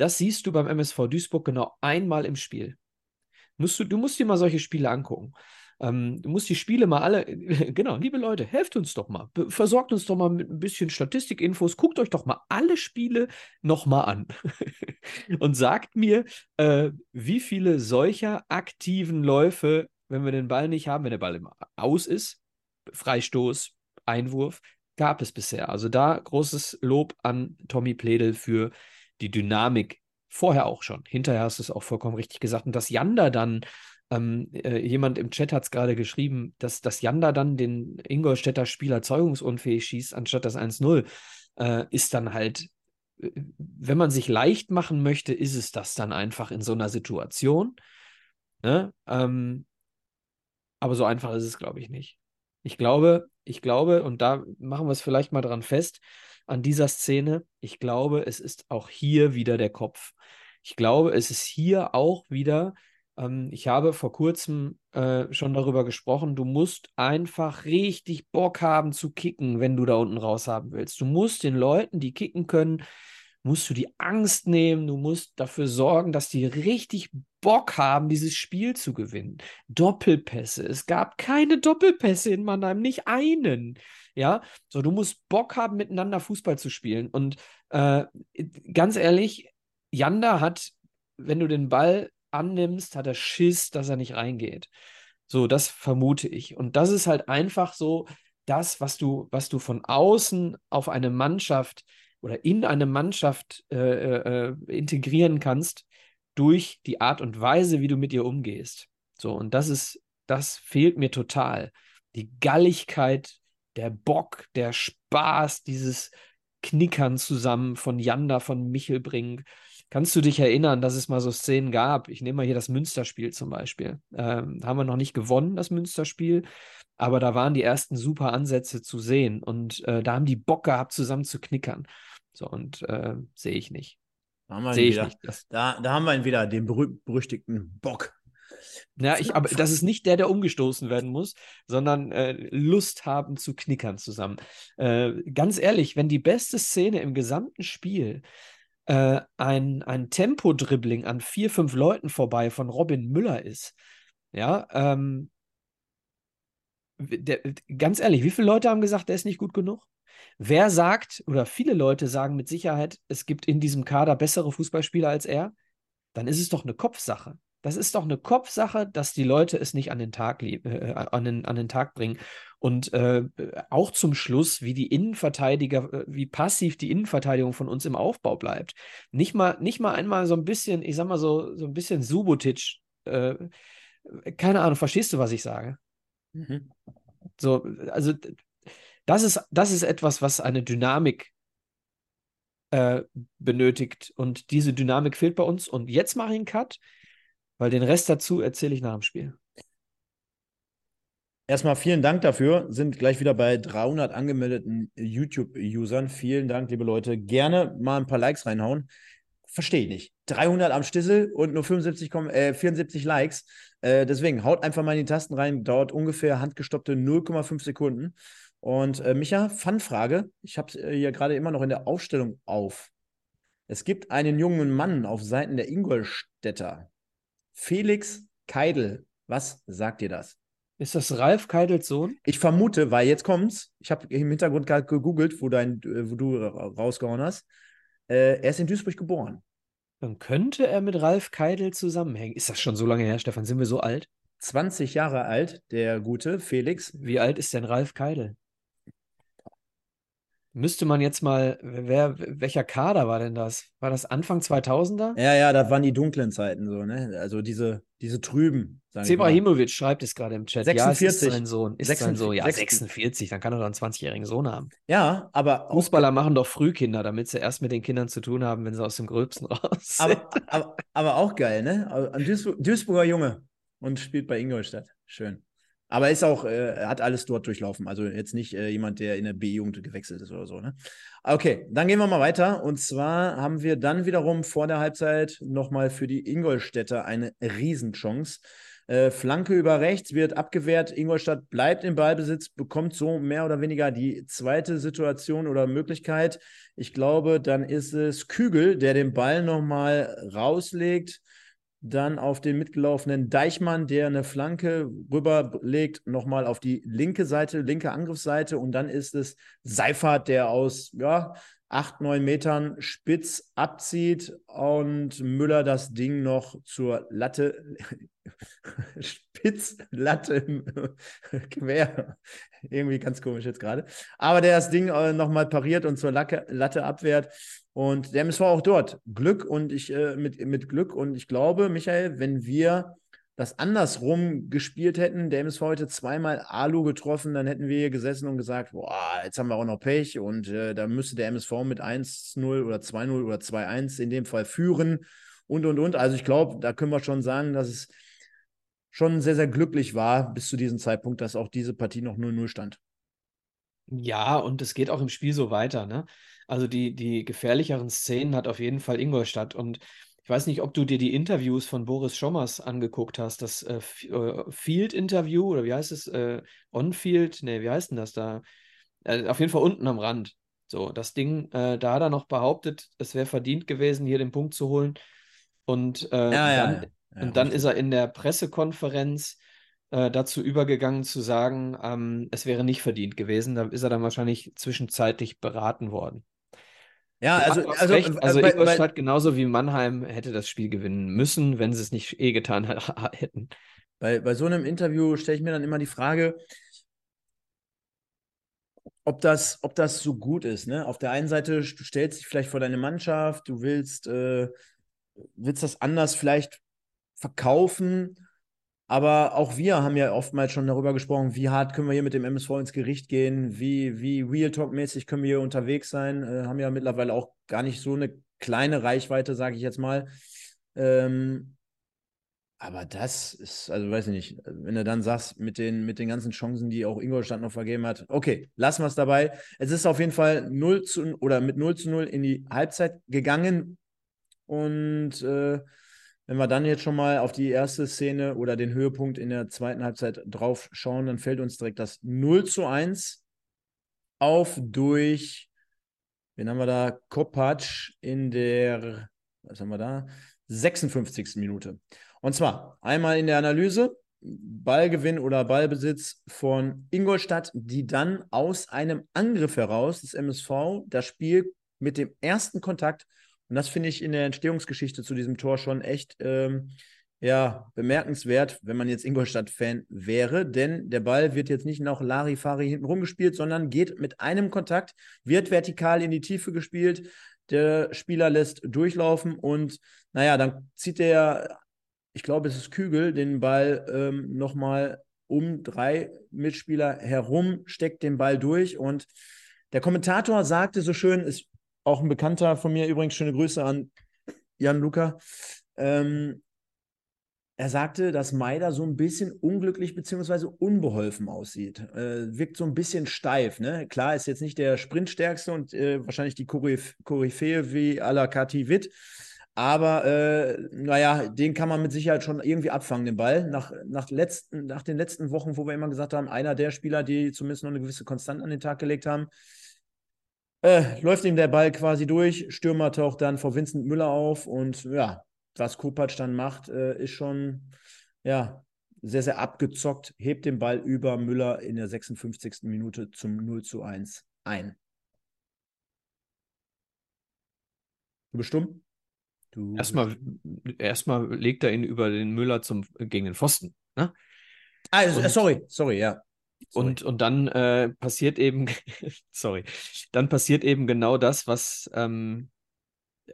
das siehst du beim MSV Duisburg genau einmal im Spiel. Musst du, du musst dir mal solche Spiele angucken. Ähm, du musst die Spiele mal alle, genau, liebe Leute, helft uns doch mal, versorgt uns doch mal mit ein bisschen Statistikinfos, guckt euch doch mal alle Spiele nochmal an und sagt mir, äh, wie viele solcher aktiven Läufe, wenn wir den Ball nicht haben, wenn der Ball immer aus ist, Freistoß, Einwurf, gab es bisher. Also da großes Lob an Tommy Pledel für die Dynamik vorher auch schon. Hinterher hast du es auch vollkommen richtig gesagt. Und dass Janda dann ähm, äh, jemand im Chat hat es gerade geschrieben, dass, dass Janda dann den Ingolstädter Spieler zeugungsunfähig schießt, anstatt das 1-0, äh, ist dann halt, äh, wenn man sich leicht machen möchte, ist es das dann einfach in so einer Situation. Ne? Ähm, aber so einfach ist es, glaube ich, nicht. Ich glaube, ich glaube, und da machen wir es vielleicht mal dran fest, an dieser Szene, ich glaube, es ist auch hier wieder der Kopf. Ich glaube, es ist hier auch wieder ähm, ich habe vor kurzem äh, schon darüber gesprochen, du musst einfach richtig Bock haben zu kicken, wenn du da unten raus haben willst. Du musst den Leuten, die kicken können, musst du die Angst nehmen, du musst dafür sorgen, dass die richtig Bock haben, dieses Spiel zu gewinnen. Doppelpässe. Es gab keine Doppelpässe in Mannheim, nicht einen. Ja, so du musst Bock haben, miteinander Fußball zu spielen. Und äh, ganz ehrlich, Janda hat, wenn du den Ball annimmst, hat er Schiss, dass er nicht reingeht. So, das vermute ich. Und das ist halt einfach so das, was du, was du von außen auf eine Mannschaft oder in eine Mannschaft äh, äh, äh, integrieren kannst durch die Art und Weise, wie du mit ihr umgehst. So, und das ist, das fehlt mir total. Die Galligkeit, der Bock, der Spaß, dieses Knickern zusammen von Janda, von Michelbrink, Kannst du dich erinnern, dass es mal so Szenen gab? Ich nehme mal hier das Münsterspiel zum Beispiel. Ähm, haben wir noch nicht gewonnen, das Münsterspiel, aber da waren die ersten super Ansätze zu sehen und äh, da haben die Bock gehabt, zusammen zu knickern. So, und äh, sehe ich nicht. Sehe ich wieder. nicht. Da, da haben wir ihn wieder, den berüchtigten Bock. Ja, ich, aber das ist nicht der, der umgestoßen werden muss, sondern äh, Lust haben zu knickern zusammen. Äh, ganz ehrlich, wenn die beste Szene im gesamten Spiel äh, ein, ein Tempo-Dribbling an vier, fünf Leuten vorbei von Robin Müller ist, ja, ähm, der, ganz ehrlich, wie viele Leute haben gesagt, der ist nicht gut genug? Wer sagt, oder viele Leute sagen mit Sicherheit, es gibt in diesem Kader bessere Fußballspieler als er? Dann ist es doch eine Kopfsache. Das ist doch eine Kopfsache, dass die Leute es nicht an den Tag, äh, an den, an den Tag bringen. Und äh, auch zum Schluss, wie die Innenverteidiger, äh, wie passiv die Innenverteidigung von uns im Aufbau bleibt. Nicht mal, nicht mal einmal so ein bisschen, ich sag mal so, so ein bisschen Subotic. Äh, keine Ahnung, verstehst du, was ich sage? Mhm. So, also das ist, das ist etwas, was eine Dynamik äh, benötigt. Und diese Dynamik fehlt bei uns. Und jetzt mache ich einen Cut, weil den Rest dazu erzähle ich nach dem Spiel. Erstmal vielen Dank dafür. Sind gleich wieder bei 300 angemeldeten YouTube-Usern. Vielen Dank, liebe Leute. Gerne mal ein paar Likes reinhauen. Verstehe ich nicht. 300 am Stissel und nur 75, äh, 74 Likes. Äh, deswegen haut einfach mal in die Tasten rein. Dauert ungefähr handgestoppte 0,5 Sekunden. Und äh, Micha, Fanfrage. Ich habe es äh, hier gerade immer noch in der Aufstellung auf. Es gibt einen jungen Mann auf Seiten der Ingolstädter. Felix Keidel. Was sagt dir das? Ist das Ralf Keidels Sohn? Ich vermute, weil jetzt kommt's. Ich habe im Hintergrund gerade gegoogelt, wo, dein, äh, wo du rausgehauen hast. Äh, er ist in Duisburg geboren. Dann könnte er mit Ralf Keidel zusammenhängen. Ist das schon so lange her, Stefan? Sind wir so alt? 20 Jahre alt, der gute Felix. Wie alt ist denn Ralf Keidel? Müsste man jetzt mal, wer, welcher Kader war denn das? War das Anfang 2000er? Ja, ja, das waren die dunklen Zeiten so, ne? Also diese, diese trüben. Zebrahimovic schreibt es gerade im Chat. 46. Ja, es ist sein Sohn. Ist 46, sein Sohn. Ja, 46, dann kann er doch einen 20-jährigen Sohn haben. Ja, aber. Fußballer machen doch Frühkinder, damit sie erst mit den Kindern zu tun haben, wenn sie aus dem Gröbsten raus sind. Aber, aber, aber auch geil, ne? Ein Duisburger Junge und spielt bei Ingolstadt. Schön. Aber ist auch, äh, hat alles dort durchlaufen. Also jetzt nicht äh, jemand, der in der B-Jugend gewechselt ist oder so. Ne? Okay, dann gehen wir mal weiter. Und zwar haben wir dann wiederum vor der Halbzeit nochmal für die Ingolstädter eine Riesenchance. Äh, Flanke über rechts wird abgewehrt. Ingolstadt bleibt im Ballbesitz, bekommt so mehr oder weniger die zweite Situation oder Möglichkeit. Ich glaube, dann ist es Kügel, der den Ball nochmal rauslegt dann auf den mitgelaufenen Deichmann, der eine Flanke rüberlegt, nochmal auf die linke Seite, linke Angriffsseite. Und dann ist es Seifert, der aus ja, acht, neun Metern spitz abzieht und Müller das Ding noch zur Latte, Spitzlatte quer. Irgendwie ganz komisch jetzt gerade. Aber der das Ding äh, nochmal pariert und zur Latte abwehrt. Und der MSV auch dort. Glück und ich äh, mit, mit Glück. Und ich glaube, Michael, wenn wir das andersrum gespielt hätten, der MSV heute zweimal Alu getroffen, dann hätten wir hier gesessen und gesagt, boah, jetzt haben wir auch noch Pech und äh, da müsste der MSV mit 1-0 oder 2-0 oder 2-1 in dem Fall führen und, und, und. Also ich glaube, da können wir schon sagen, dass es schon sehr, sehr glücklich war bis zu diesem Zeitpunkt, dass auch diese Partie noch 0-0 stand. Ja, und es geht auch im Spiel so weiter, ne? Also die, die gefährlicheren Szenen hat auf jeden Fall Ingolstadt. Und ich weiß nicht, ob du dir die Interviews von Boris Schommers angeguckt hast, das äh, äh, Field-Interview oder wie heißt es? Äh, On-Field? Nee, wie heißt denn das da? Äh, auf jeden Fall unten am Rand. So, das Ding, äh, da hat er noch behauptet, es wäre verdient gewesen, hier den Punkt zu holen. Und, äh, ja, dann, ja, ja. und dann ist er in der Pressekonferenz dazu übergegangen zu sagen, ähm, es wäre nicht verdient gewesen. Da ist er dann wahrscheinlich zwischenzeitlich beraten worden. Ja, also, also, recht. also, also Ingolstadt genauso wie Mannheim hätte das Spiel gewinnen müssen, wenn sie es nicht eh getan hätten. Bei, bei so einem Interview stelle ich mir dann immer die Frage, ob das, ob das so gut ist. Ne? Auf der einen Seite, du stellst dich vielleicht vor deine Mannschaft, du willst, äh, willst das anders vielleicht verkaufen aber auch wir haben ja oftmals schon darüber gesprochen, wie hart können wir hier mit dem MSV ins Gericht gehen, wie, wie Real Talk-mäßig können wir hier unterwegs sein. Äh, haben ja mittlerweile auch gar nicht so eine kleine Reichweite, sage ich jetzt mal. Ähm, aber das ist, also weiß ich nicht, wenn du dann sagst, mit den, mit den ganzen Chancen, die auch Ingolstadt noch vergeben hat, okay, lassen wir es dabei. Es ist auf jeden Fall 0 zu oder mit 0 zu 0 in die Halbzeit gegangen Und äh, wenn wir dann jetzt schon mal auf die erste Szene oder den Höhepunkt in der zweiten Halbzeit drauf schauen, dann fällt uns direkt das 0 zu 1 auf durch, wen haben wir da? Kopacz in der, was haben wir da? 56. Minute. Und zwar einmal in der Analyse, Ballgewinn oder Ballbesitz von Ingolstadt, die dann aus einem Angriff heraus des MSV das Spiel mit dem ersten Kontakt, und das finde ich in der Entstehungsgeschichte zu diesem Tor schon echt ähm, ja, bemerkenswert, wenn man jetzt Ingolstadt-Fan wäre, denn der Ball wird jetzt nicht nach Larifari hinten rumgespielt, sondern geht mit einem Kontakt, wird vertikal in die Tiefe gespielt. Der Spieler lässt durchlaufen und naja, dann zieht der, ich glaube, es ist Kügel, den Ball ähm, nochmal um drei Mitspieler herum, steckt den Ball durch und der Kommentator sagte so schön, ist auch ein Bekannter von mir, übrigens schöne Grüße an Jan Luca. Ähm, er sagte, dass Maida so ein bisschen unglücklich bzw. unbeholfen aussieht. Äh, wirkt so ein bisschen steif. Ne? Klar, ist jetzt nicht der Sprintstärkste und äh, wahrscheinlich die Koryphäe wie à la Kati Witt. Aber äh, naja, den kann man mit Sicherheit schon irgendwie abfangen, den Ball. Nach, nach, letzten, nach den letzten Wochen, wo wir immer gesagt haben, einer der Spieler, die zumindest noch eine gewisse Konstanz an den Tag gelegt haben, äh, läuft ihm der Ball quasi durch. Stürmer taucht dann vor Vincent Müller auf und ja, was Kopacz dann macht, äh, ist schon ja, sehr, sehr abgezockt, hebt den Ball über Müller in der 56. Minute zum 0 zu 1 ein. Du bist stumm? Du erstmal, erstmal legt er ihn über den Müller zum, gegen den Pfosten. Ne? Ah, und, sorry, sorry, ja. Und, und dann äh, passiert eben, sorry, dann passiert eben genau das, was ähm,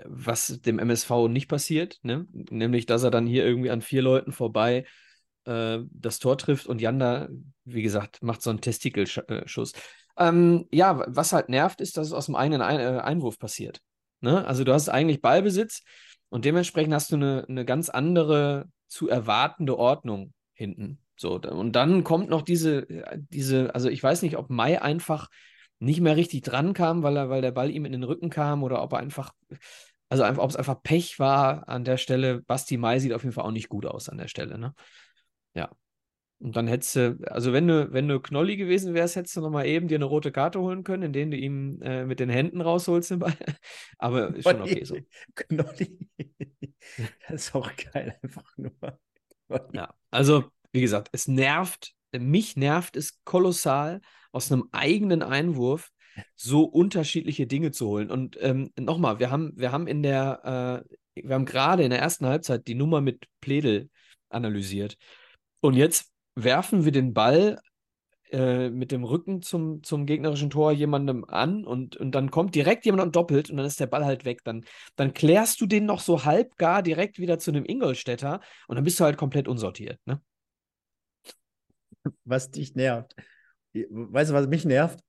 was dem MSV nicht passiert, ne? nämlich dass er dann hier irgendwie an vier Leuten vorbei äh, das Tor trifft und Janda, wie gesagt, macht so einen Testikelschuss. Ähm, ja, was halt nervt, ist, dass es aus dem eigenen Ein äh, Einwurf passiert. Ne? Also du hast eigentlich Ballbesitz und dementsprechend hast du eine, eine ganz andere zu erwartende Ordnung hinten. So, und dann kommt noch diese, diese, also ich weiß nicht, ob Mai einfach nicht mehr richtig dran kam, weil, er, weil der Ball ihm in den Rücken kam oder ob er einfach, also einfach, ob es einfach Pech war an der Stelle. Basti Mai sieht auf jeden Fall auch nicht gut aus an der Stelle, ne? Ja. Und dann hättest du, also wenn du, wenn du Knolli gewesen wärst, hättest du nochmal eben dir eine rote Karte holen können, indem du ihm äh, mit den Händen rausholst den Ball. Aber ist schon okay so. Knolli. Das ist auch geil, einfach nur. Ja, also wie gesagt, es nervt, mich nervt es kolossal, aus einem eigenen Einwurf so unterschiedliche Dinge zu holen. Und ähm, nochmal, wir haben, wir haben in der, äh, wir haben gerade in der ersten Halbzeit die Nummer mit Pledel analysiert. Und jetzt werfen wir den Ball äh, mit dem Rücken zum, zum gegnerischen Tor jemandem an und, und dann kommt direkt jemand und doppelt und dann ist der Ball halt weg. Dann, dann klärst du den noch so halb gar direkt wieder zu einem Ingolstädter und dann bist du halt komplett unsortiert. Ne? Was dich nervt. Weißt du, was mich nervt?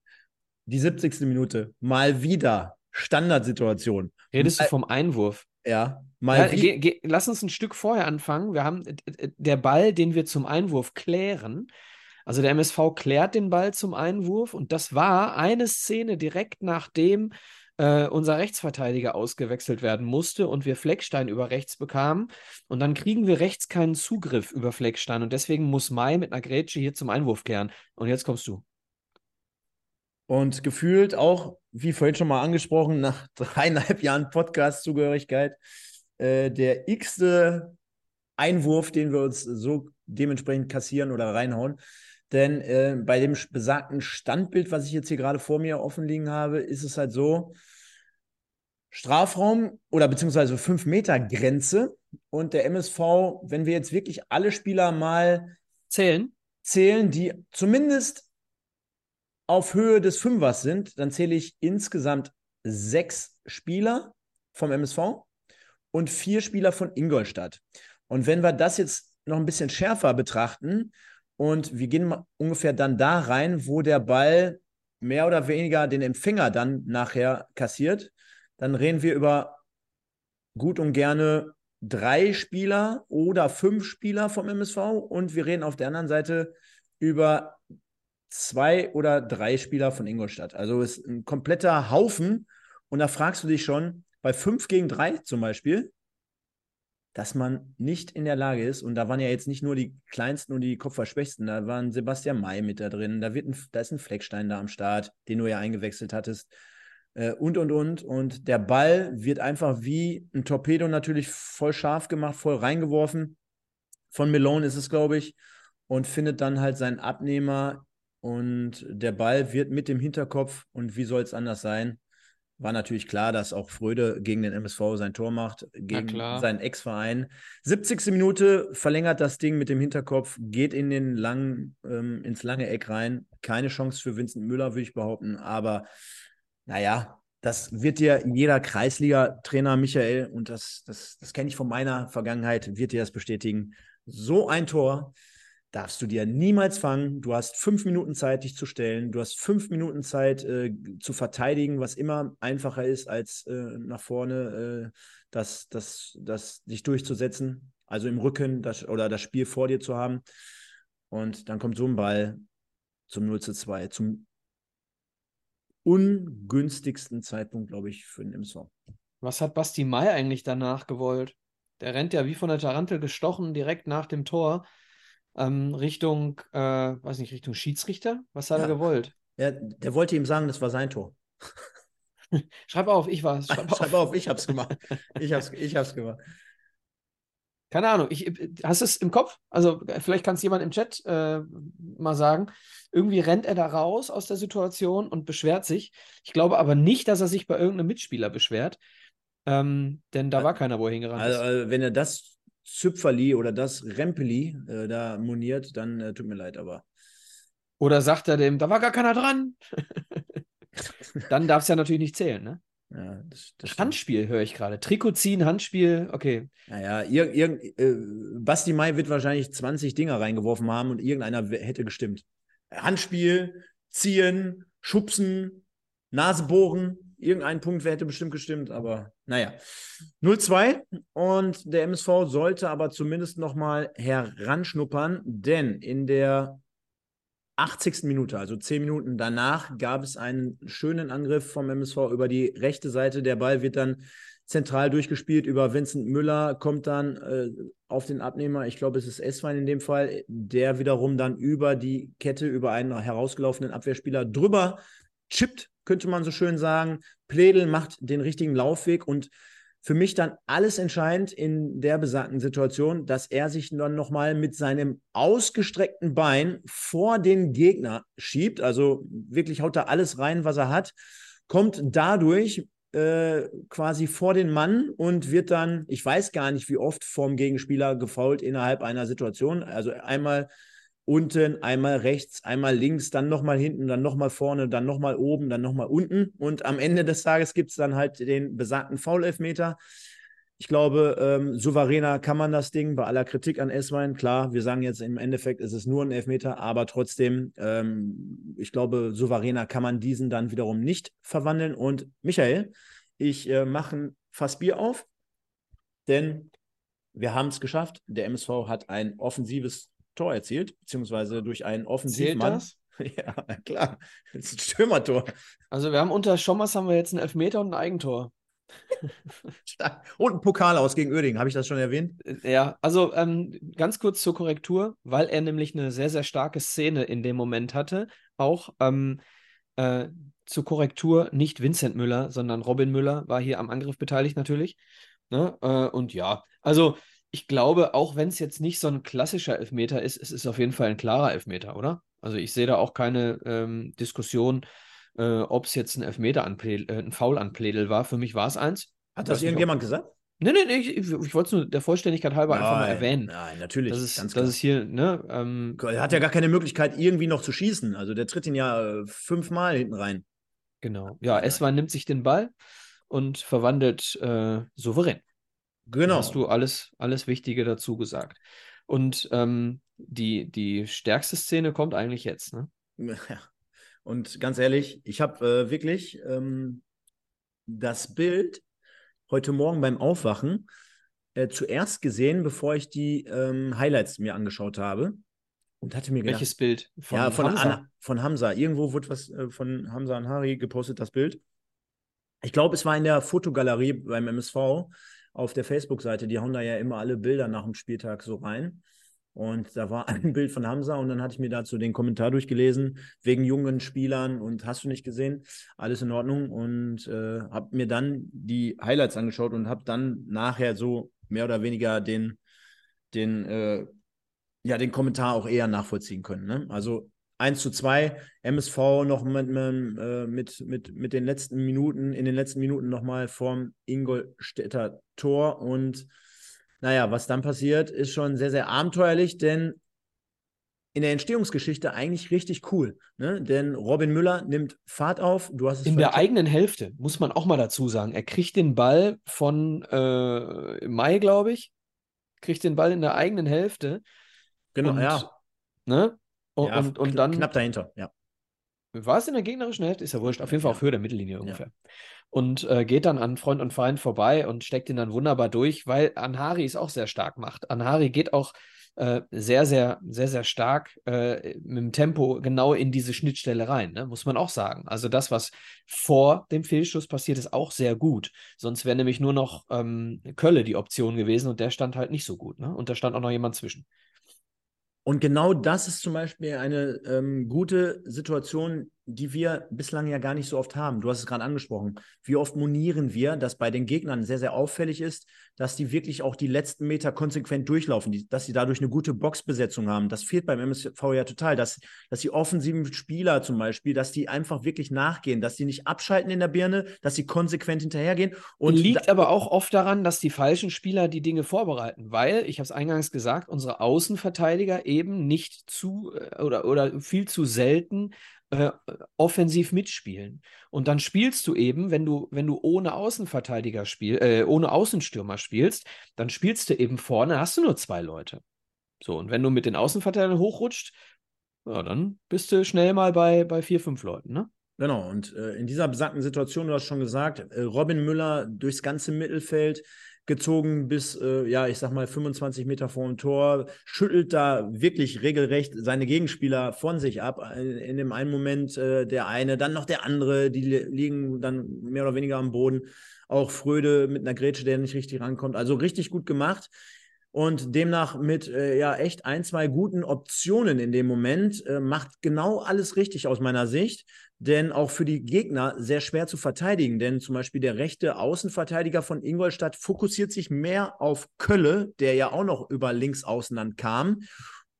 Die 70. Minute. Mal wieder. Standardsituation. Redest mal, du vom Einwurf? Ja. Mal ja, lass uns ein Stück vorher anfangen. Wir haben der Ball, den wir zum Einwurf klären. Also der MSV klärt den Ball zum Einwurf und das war eine Szene direkt nachdem äh, unser Rechtsverteidiger ausgewechselt werden musste und wir Fleckstein über rechts bekamen. Und dann kriegen wir rechts keinen Zugriff über Fleckstein und deswegen muss Mai mit einer Grätsche hier zum Einwurf kehren. Und jetzt kommst du. Und gefühlt auch, wie vorhin schon mal angesprochen, nach dreieinhalb Jahren Podcast-Zugehörigkeit, äh, der x-te Einwurf, den wir uns so dementsprechend kassieren oder reinhauen. Denn äh, bei dem besagten Standbild, was ich jetzt hier gerade vor mir offen liegen habe, ist es halt so, Strafraum oder beziehungsweise 5-Meter-Grenze und der MSV, wenn wir jetzt wirklich alle Spieler mal zählen, zählen, die zumindest auf Höhe des Fünfers sind, dann zähle ich insgesamt sechs Spieler vom MSV und vier Spieler von Ingolstadt. Und wenn wir das jetzt noch ein bisschen schärfer betrachten und wir gehen ungefähr dann da rein, wo der Ball mehr oder weniger den Empfänger dann nachher kassiert, dann reden wir über gut und gerne drei Spieler oder fünf Spieler vom MSV und wir reden auf der anderen Seite über zwei oder drei Spieler von Ingolstadt. Also es ist ein kompletter Haufen. Und da fragst du dich schon, bei fünf gegen drei zum Beispiel, dass man nicht in der Lage ist, und da waren ja jetzt nicht nur die Kleinsten und die Kopfverschwächsten, da waren Sebastian May mit da drin, da, wird ein, da ist ein Fleckstein da am Start, den du ja eingewechselt hattest, äh, und, und, und. Und der Ball wird einfach wie ein Torpedo natürlich voll scharf gemacht, voll reingeworfen. Von Malone ist es, glaube ich, und findet dann halt seinen Abnehmer und der Ball wird mit dem Hinterkopf, und wie soll es anders sein, war natürlich klar, dass auch Fröde gegen den MSV sein Tor macht, gegen seinen Ex-Verein. 70. Minute verlängert das Ding mit dem Hinterkopf, geht in den langen, ähm, ins lange Eck rein. Keine Chance für Vincent Müller, würde ich behaupten. Aber naja, das wird dir jeder Kreisliga-Trainer, Michael, und das, das, das kenne ich von meiner Vergangenheit, wird dir das bestätigen. So ein Tor darfst du dir niemals fangen. Du hast fünf Minuten Zeit, dich zu stellen. Du hast fünf Minuten Zeit äh, zu verteidigen, was immer einfacher ist, als äh, nach vorne äh, das, das, das dich durchzusetzen. Also im Rücken das, oder das Spiel vor dir zu haben. Und dann kommt so ein Ball zum 0 zu 2, zum ungünstigsten Zeitpunkt, glaube ich, für den MSV. Was hat Basti Mai eigentlich danach gewollt? Der rennt ja wie von der Tarantel gestochen direkt nach dem Tor ähm, Richtung, äh, weiß nicht, Richtung Schiedsrichter? Was hat ja. er gewollt? Ja, der wollte ihm sagen, das war sein Tor. Schreib auf, ich war's. Schreib, Schreib auf. auf. ich hab's gemacht. Ich hab's, ich hab's gemacht. Keine Ahnung, ich, hast du es im Kopf? Also, vielleicht kann es jemand im Chat äh, mal sagen. Irgendwie rennt er da raus aus der Situation und beschwert sich. Ich glaube aber nicht, dass er sich bei irgendeinem Mitspieler beschwert. Ähm, denn da war keiner, wo er hingerannt also, ist. Also, wenn er das Züpferli oder das Rempeli äh, da moniert, dann äh, tut mir leid, aber. Oder sagt er dem, da war gar keiner dran. dann darf es ja natürlich nicht zählen, ne? Ja, das, das Handspiel höre ich gerade. Trikot ziehen, Handspiel, okay. Naja, ir, ir, äh, Basti Mai wird wahrscheinlich 20 Dinger reingeworfen haben und irgendeiner hätte gestimmt. Handspiel, ziehen, schubsen, Nase bohren, irgendein Punkt hätte bestimmt gestimmt, aber naja. 0-2 und der MSV sollte aber zumindest nochmal heranschnuppern, denn in der 80. Minute, also 10 Minuten danach, gab es einen schönen Angriff vom MSV über die rechte Seite. Der Ball wird dann zentral durchgespielt über Vincent Müller, kommt dann äh, auf den Abnehmer, ich glaube, es ist Esswein in dem Fall, der wiederum dann über die Kette, über einen herausgelaufenen Abwehrspieler drüber chippt könnte man so schön sagen. Pledel macht den richtigen Laufweg und für mich dann alles entscheidend in der besagten Situation, dass er sich dann nochmal mit seinem ausgestreckten Bein vor den Gegner schiebt. Also wirklich haut da alles rein, was er hat, kommt dadurch äh, quasi vor den Mann und wird dann, ich weiß gar nicht, wie oft vom Gegenspieler gefault innerhalb einer Situation. Also einmal unten, einmal rechts, einmal links, dann nochmal hinten, dann nochmal vorne, dann nochmal oben, dann nochmal unten. Und am Ende des Tages gibt es dann halt den besagten Foul-Elfmeter. Ich glaube, ähm, souveräner kann man das Ding bei aller Kritik an Esswein. Klar, wir sagen jetzt im Endeffekt, ist es nur ein Elfmeter, aber trotzdem, ähm, ich glaube, souveräner kann man diesen dann wiederum nicht verwandeln. Und Michael, ich äh, mache ein Fass Bier auf, denn wir haben es geschafft. Der MSV hat ein offensives Tor erzielt, beziehungsweise durch einen Offensivmann. Ja, klar. Das ist ein Stürmertor. Also wir haben unter Schommers haben wir jetzt einen Elfmeter und ein Eigentor. und ein Pokal aus gegen Oerding, habe ich das schon erwähnt? Äh, ja, also ähm, ganz kurz zur Korrektur, weil er nämlich eine sehr, sehr starke Szene in dem Moment hatte. Auch ähm, äh, zur Korrektur nicht Vincent Müller, sondern Robin Müller war hier am Angriff beteiligt natürlich. Ne? Äh, und ja, also ich glaube, auch wenn es jetzt nicht so ein klassischer Elfmeter ist, es ist auf jeden Fall ein klarer Elfmeter, oder? Also ich sehe da auch keine ähm, Diskussion, äh, ob es jetzt ein Elfmeter an äh, ein Foul an Pledel war. Für mich war es eins. Hat das irgendjemand gesagt? Nee, nee, nee, ich, ich wollte es nur der Vollständigkeit halber nein, einfach mal erwähnen. Nein, natürlich. Das ist, das ist hier, ne? Ähm, er hat ja gar keine Möglichkeit, irgendwie noch zu schießen. Also der tritt ihn ja äh, fünfmal hinten rein. Genau. Ja, Eswan nimmt sich den Ball und verwandelt äh, souverän. Genau. Hast du alles, alles Wichtige dazu gesagt. Und ähm, die, die stärkste Szene kommt eigentlich jetzt, ne? Ja. Und ganz ehrlich, ich habe äh, wirklich ähm, das Bild heute Morgen beim Aufwachen äh, zuerst gesehen, bevor ich die ähm, Highlights mir angeschaut habe. Und hatte mir gedacht, Welches Bild? Von ja, von Hamza. Anna, von Hamza. Irgendwo wurde was äh, von Hamza Anhari gepostet, das Bild. Ich glaube, es war in der Fotogalerie beim MSV auf der Facebook-Seite, die hauen da ja immer alle Bilder nach dem Spieltag so rein. Und da war ein Bild von Hamza und dann hatte ich mir dazu den Kommentar durchgelesen, wegen jungen Spielern und hast du nicht gesehen, alles in Ordnung. Und äh, habe mir dann die Highlights angeschaut und habe dann nachher so mehr oder weniger den, den, äh, ja, den Kommentar auch eher nachvollziehen können. Ne? Also 1 zu 2, MSV noch mit, äh, mit, mit, mit den letzten Minuten, in den letzten Minuten nochmal vorm Ingolstädter Tor. Und naja, was dann passiert, ist schon sehr, sehr abenteuerlich, denn in der Entstehungsgeschichte eigentlich richtig cool. Ne? Denn Robin Müller nimmt Fahrt auf. Du hast es in der eigenen Hälfte, muss man auch mal dazu sagen. Er kriegt den Ball von äh, Mai, glaube ich. Kriegt den Ball in der eigenen Hälfte. Genau, und, ja. Ne? Und, ja, und, und dann. Knapp dahinter, ja. War es in der gegnerischen Hälfte? Ist ja wurscht. Auf jeden Fall ja. auf Höhe der Mittellinie ungefähr. Ja. Und äh, geht dann an Freund und Feind vorbei und steckt ihn dann wunderbar durch, weil Anhari es auch sehr stark macht. Anhari geht auch äh, sehr, sehr, sehr, sehr stark äh, mit dem Tempo genau in diese Schnittstelle rein, ne? muss man auch sagen. Also das, was vor dem Fehlschuss passiert, ist auch sehr gut. Sonst wäre nämlich nur noch ähm, Kölle die Option gewesen und der stand halt nicht so gut. Ne? Und da stand auch noch jemand zwischen. Und genau das ist zum Beispiel eine ähm, gute Situation, die wir bislang ja gar nicht so oft haben. Du hast es gerade angesprochen. Wie oft monieren wir, dass bei den Gegnern sehr, sehr auffällig ist, dass die wirklich auch die letzten Meter konsequent durchlaufen, die, dass sie dadurch eine gute Boxbesetzung haben. Das fehlt beim MSV ja total, dass, dass die offensiven Spieler zum Beispiel, dass die einfach wirklich nachgehen, dass die nicht abschalten in der Birne, dass sie konsequent hinterhergehen. Und liegt aber auch oft daran, dass die falschen Spieler die Dinge vorbereiten, weil, ich habe es eingangs gesagt, unsere Außenverteidiger eben nicht zu äh, oder, oder viel zu selten äh, offensiv mitspielen. Und dann spielst du eben, wenn du, wenn du ohne Außenverteidiger spielst, äh, ohne Außenstürmer spielst, dann spielst du eben vorne, hast du nur zwei Leute. So, und wenn du mit den Außenverteidigern hochrutscht, ja, dann bist du schnell mal bei, bei vier, fünf Leuten, ne? Genau, und äh, in dieser besagten Situation, du hast schon gesagt, äh, Robin Müller durchs ganze Mittelfeld, gezogen bis, äh, ja, ich sag mal 25 Meter vor dem Tor, schüttelt da wirklich regelrecht seine Gegenspieler von sich ab. In, in dem einen Moment äh, der eine, dann noch der andere, die liegen dann mehr oder weniger am Boden. Auch Fröde mit einer Grätsche, der nicht richtig rankommt. Also richtig gut gemacht und demnach mit äh, ja echt ein, zwei guten Optionen in dem Moment äh, macht genau alles richtig aus meiner Sicht, denn auch für die Gegner sehr schwer zu verteidigen, denn zum Beispiel der rechte Außenverteidiger von Ingolstadt fokussiert sich mehr auf Kölle, der ja auch noch über links außen kam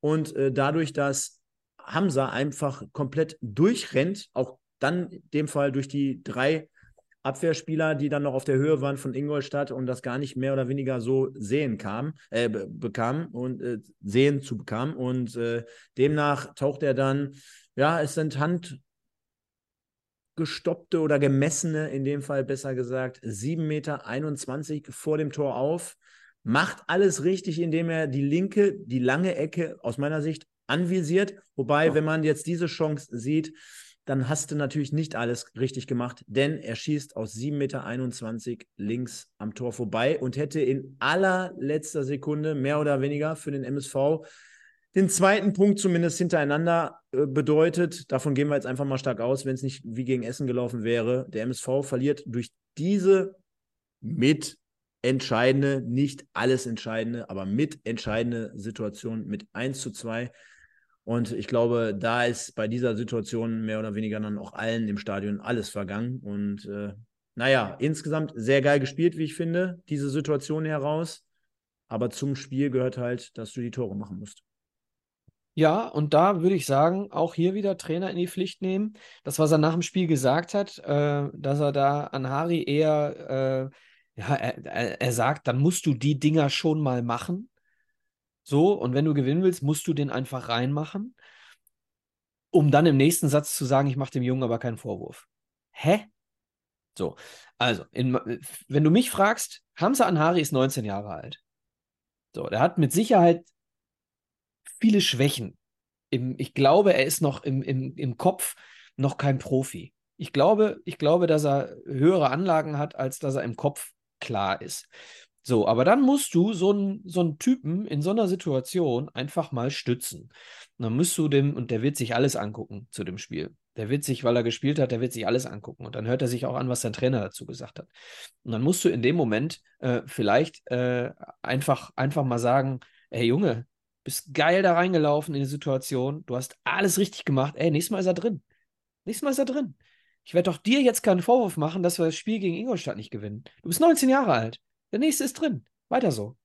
und äh, dadurch, dass Hamza einfach komplett durchrennt, auch dann in dem Fall durch die drei Abwehrspieler, die dann noch auf der Höhe waren von Ingolstadt und das gar nicht mehr oder weniger so sehen kam, äh, bekam und äh, sehen zu bekam. Und äh, demnach taucht er dann, ja, es sind handgestoppte oder gemessene, in dem Fall besser gesagt, 7,21 Meter vor dem Tor auf. Macht alles richtig, indem er die linke, die lange Ecke aus meiner Sicht anvisiert. Wobei, wenn man jetzt diese Chance sieht, dann hast du natürlich nicht alles richtig gemacht, denn er schießt aus 7,21 Meter links am Tor vorbei und hätte in allerletzter Sekunde mehr oder weniger für den MSV den zweiten Punkt zumindest hintereinander äh, bedeutet. Davon gehen wir jetzt einfach mal stark aus, wenn es nicht wie gegen Essen gelaufen wäre. Der MSV verliert durch diese mit entscheidende, nicht alles entscheidende, aber mit entscheidende Situation mit 1 zu 2 und ich glaube, da ist bei dieser Situation mehr oder weniger dann auch allen im Stadion alles vergangen. Und äh, naja, insgesamt sehr geil gespielt, wie ich finde, diese Situation heraus. Aber zum Spiel gehört halt, dass du die Tore machen musst. Ja, und da würde ich sagen, auch hier wieder Trainer in die Pflicht nehmen. Das, was er nach dem Spiel gesagt hat, äh, dass er da an Hari eher, äh, ja, er, er, sagt, dann musst du die Dinger schon mal machen. So, und wenn du gewinnen willst, musst du den einfach reinmachen, um dann im nächsten Satz zu sagen, ich mache dem Jungen aber keinen Vorwurf. Hä? So, also, in, wenn du mich fragst, Hamza Anhari ist 19 Jahre alt. So, der hat mit Sicherheit viele Schwächen. Im, ich glaube, er ist noch im, im, im Kopf noch kein Profi. Ich glaube, ich glaube, dass er höhere Anlagen hat, als dass er im Kopf klar ist. So, aber dann musst du so einen, so einen Typen in so einer Situation einfach mal stützen. Und dann musst du dem, und der wird sich alles angucken zu dem Spiel. Der wird sich, weil er gespielt hat, der wird sich alles angucken. Und dann hört er sich auch an, was sein Trainer dazu gesagt hat. Und dann musst du in dem Moment äh, vielleicht äh, einfach, einfach mal sagen, ey Junge, bist geil da reingelaufen in die Situation, du hast alles richtig gemacht, ey, nächstes Mal ist er drin. Nächstes Mal ist er drin. Ich werde doch dir jetzt keinen Vorwurf machen, dass wir das Spiel gegen Ingolstadt nicht gewinnen. Du bist 19 Jahre alt. Der nächste ist drin. Weiter so.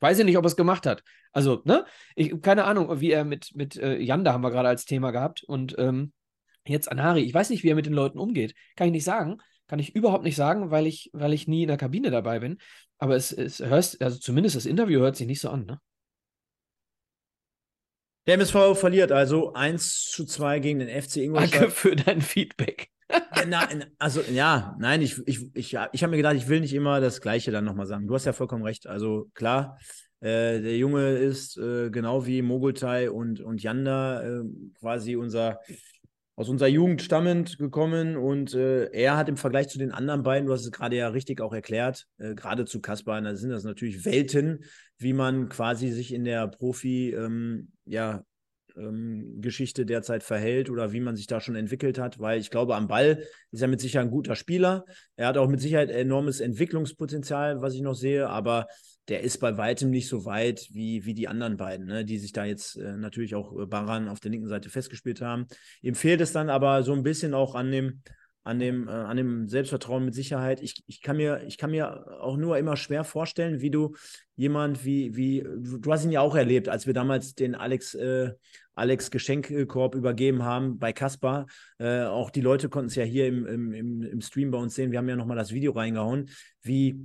Weiß ich nicht, ob er es gemacht hat. Also, ne? Ich keine Ahnung, wie er mit, mit äh, Janda haben wir gerade als Thema gehabt und ähm, jetzt Anari. Ich weiß nicht, wie er mit den Leuten umgeht. Kann ich nicht sagen. Kann ich überhaupt nicht sagen, weil ich, weil ich nie in der Kabine dabei bin. Aber es, es hörst, also zumindest das Interview hört sich nicht so an, ne? Der MSV verliert also 1 zu 2 gegen den FC Ingolstadt. Danke für dein Feedback. na, also ja, nein, ich, ich, ich, ich habe mir gedacht, ich will nicht immer das Gleiche dann nochmal sagen. Du hast ja vollkommen recht. Also klar, äh, der Junge ist äh, genau wie Mogultai und, und Yanda äh, quasi unser aus unserer Jugend stammend gekommen und äh, er hat im Vergleich zu den anderen beiden, du hast es gerade ja richtig auch erklärt, äh, gerade zu Kaspar, da sind das natürlich Welten, wie man quasi sich in der Profi, ähm, ja, ähm, Geschichte derzeit verhält oder wie man sich da schon entwickelt hat, weil ich glaube, am Ball ist er mit Sicherheit ein guter Spieler. Er hat auch mit Sicherheit enormes Entwicklungspotenzial, was ich noch sehe, aber der ist bei weitem nicht so weit wie, wie die anderen beiden, ne, die sich da jetzt äh, natürlich auch äh, Baran auf der linken Seite festgespielt haben. Ihm fehlt es dann aber so ein bisschen auch an dem, an dem, äh, an dem Selbstvertrauen mit Sicherheit. Ich, ich, kann mir, ich kann mir auch nur immer schwer vorstellen, wie du jemand wie, wie, du hast ihn ja auch erlebt, als wir damals den Alex, äh, Alex Geschenkkorb übergeben haben bei Kaspar. Äh, auch die Leute konnten es ja hier im, im, im Stream bei uns sehen. Wir haben ja nochmal das Video reingehauen, wie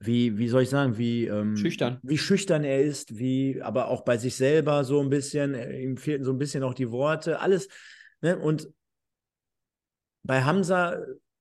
wie, wie soll ich sagen, wie ähm, schüchtern. wie schüchtern er ist, wie aber auch bei sich selber so ein bisschen, äh, ihm fehlten so ein bisschen auch die Worte, alles. Ne? Und bei Hamza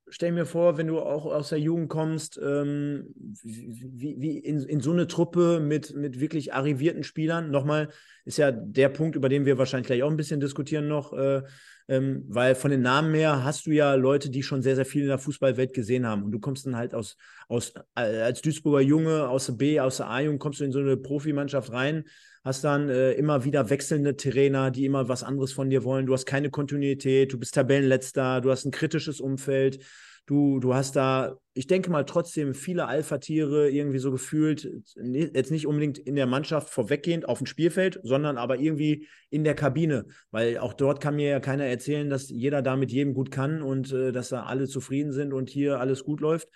stell mir vor, wenn du auch aus der Jugend kommst, ähm, wie, wie in, in, so eine Truppe mit, mit wirklich arrivierten Spielern. Nochmal ist ja der Punkt, über den wir wahrscheinlich gleich auch ein bisschen diskutieren noch, äh, ähm, weil von den Namen her hast du ja Leute, die schon sehr, sehr viel in der Fußballwelt gesehen haben. Und du kommst dann halt aus, aus äh, als Duisburger Junge, aus der B, aus der A-Jugend, kommst du in so eine Profimannschaft rein, hast dann äh, immer wieder wechselnde Trainer, die immer was anderes von dir wollen. Du hast keine Kontinuität, du bist Tabellenletzter, du hast ein kritisches Umfeld. Du, du hast da, ich denke mal, trotzdem viele Alpha-Tiere irgendwie so gefühlt, jetzt nicht unbedingt in der Mannschaft vorweggehend auf dem Spielfeld, sondern aber irgendwie in der Kabine. Weil auch dort kann mir ja keiner erzählen, dass jeder da mit jedem gut kann und äh, dass da alle zufrieden sind und hier alles gut läuft.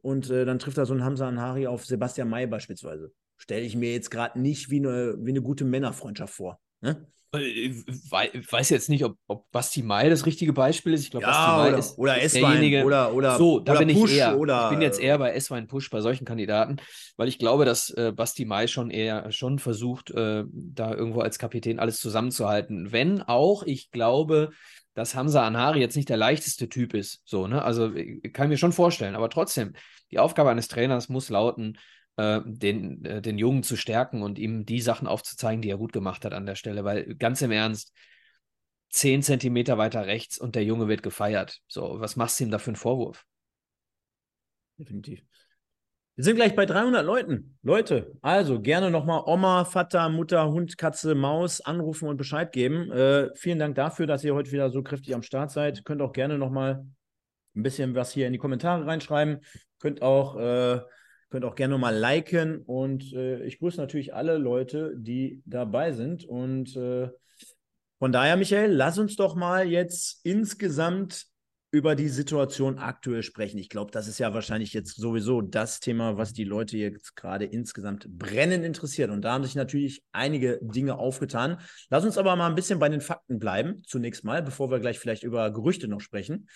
Und äh, dann trifft da so ein Hamza Anhari auf Sebastian May beispielsweise. Stelle ich mir jetzt gerade nicht wie eine, wie eine gute Männerfreundschaft vor. Ne? Ich weiß jetzt nicht, ob, ob Basti Mai das richtige Beispiel ist. Ich glaube, ja, Basti Mai oder, ist oder derjenige. Oder, oder, so, da oder bin Push ich eher. Oder, ich bin jetzt eher bei S-Wein Push bei solchen Kandidaten, weil ich glaube, dass äh, Basti Mai schon eher schon versucht, äh, da irgendwo als Kapitän alles zusammenzuhalten. Wenn auch, ich glaube, dass Hamza Anhari jetzt nicht der leichteste Typ ist. So, ne? Also kann ich mir schon vorstellen, aber trotzdem, die Aufgabe eines Trainers muss lauten, äh, den, äh, den Jungen zu stärken und ihm die Sachen aufzuzeigen, die er gut gemacht hat an der Stelle. Weil ganz im Ernst, zehn Zentimeter weiter rechts und der Junge wird gefeiert. So, was machst du ihm da für einen Vorwurf? Definitiv. Wir sind gleich bei 300 Leuten. Leute, also gerne nochmal Oma, Vater, Mutter, Hund, Katze, Maus anrufen und Bescheid geben. Äh, vielen Dank dafür, dass ihr heute wieder so kräftig am Start seid. Könnt auch gerne nochmal ein bisschen was hier in die Kommentare reinschreiben. Könnt auch äh, Könnt auch gerne mal liken und äh, ich grüße natürlich alle Leute, die dabei sind. Und äh, von daher, Michael, lass uns doch mal jetzt insgesamt über die Situation aktuell sprechen. Ich glaube, das ist ja wahrscheinlich jetzt sowieso das Thema, was die Leute jetzt gerade insgesamt brennend interessiert. Und da haben sich natürlich einige Dinge aufgetan. Lass uns aber mal ein bisschen bei den Fakten bleiben, zunächst mal, bevor wir gleich vielleicht über Gerüchte noch sprechen.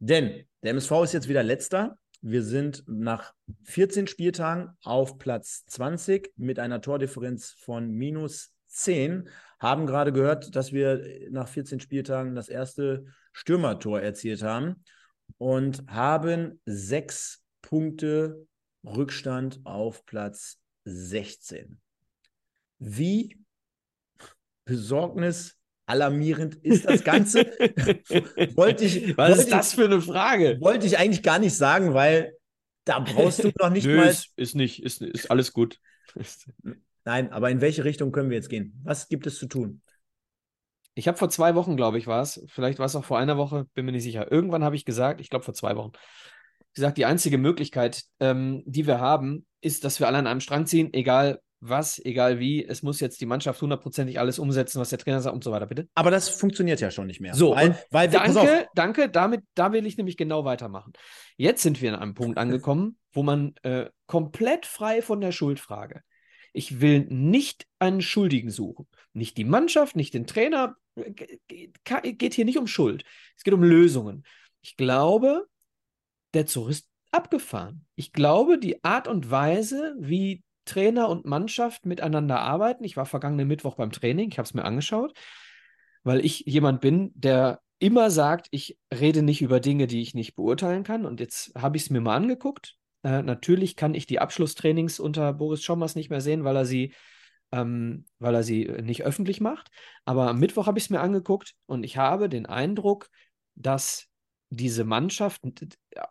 Denn der MSV ist jetzt wieder letzter wir sind nach 14 Spieltagen auf Platz 20 mit einer Tordifferenz von minus 10. Haben gerade gehört, dass wir nach 14 Spieltagen das erste Stürmertor erzielt haben und haben sechs Punkte Rückstand auf Platz 16. Wie Besorgnis alarmierend ist das Ganze. wollte ich, Was wollte ist das für eine Frage? Wollte ich eigentlich gar nicht sagen, weil da brauchst du noch nicht Nö, mal. Ist, ist nicht, ist, ist alles gut. Nein, aber in welche Richtung können wir jetzt gehen? Was gibt es zu tun? Ich habe vor zwei Wochen, glaube ich, war es, vielleicht war es auch vor einer Woche, bin mir nicht sicher. Irgendwann habe ich gesagt, ich glaube vor zwei Wochen, gesagt, die einzige Möglichkeit, ähm, die wir haben, ist, dass wir alle an einem Strang ziehen, egal was, egal wie. Es muss jetzt die Mannschaft hundertprozentig alles umsetzen, was der Trainer sagt und so weiter, bitte. Aber das funktioniert ja schon nicht mehr. So, weil, weil danke, danke, damit, da will ich nämlich genau weitermachen. Jetzt sind wir an einem Punkt angekommen, wo man äh, komplett frei von der Schuldfrage. Ich will nicht einen Schuldigen suchen. Nicht die Mannschaft, nicht den Trainer. Geht hier nicht um Schuld. Es geht um Lösungen. Ich glaube, der Zug ist abgefahren. Ich glaube, die Art und Weise, wie Trainer und Mannschaft miteinander arbeiten. Ich war vergangenen Mittwoch beim Training, ich habe es mir angeschaut, weil ich jemand bin, der immer sagt, ich rede nicht über Dinge, die ich nicht beurteilen kann. Und jetzt habe ich es mir mal angeguckt. Äh, natürlich kann ich die Abschlusstrainings unter Boris Schommers nicht mehr sehen, weil er sie, ähm, weil er sie nicht öffentlich macht. Aber am Mittwoch habe ich es mir angeguckt und ich habe den Eindruck, dass diese Mannschaft,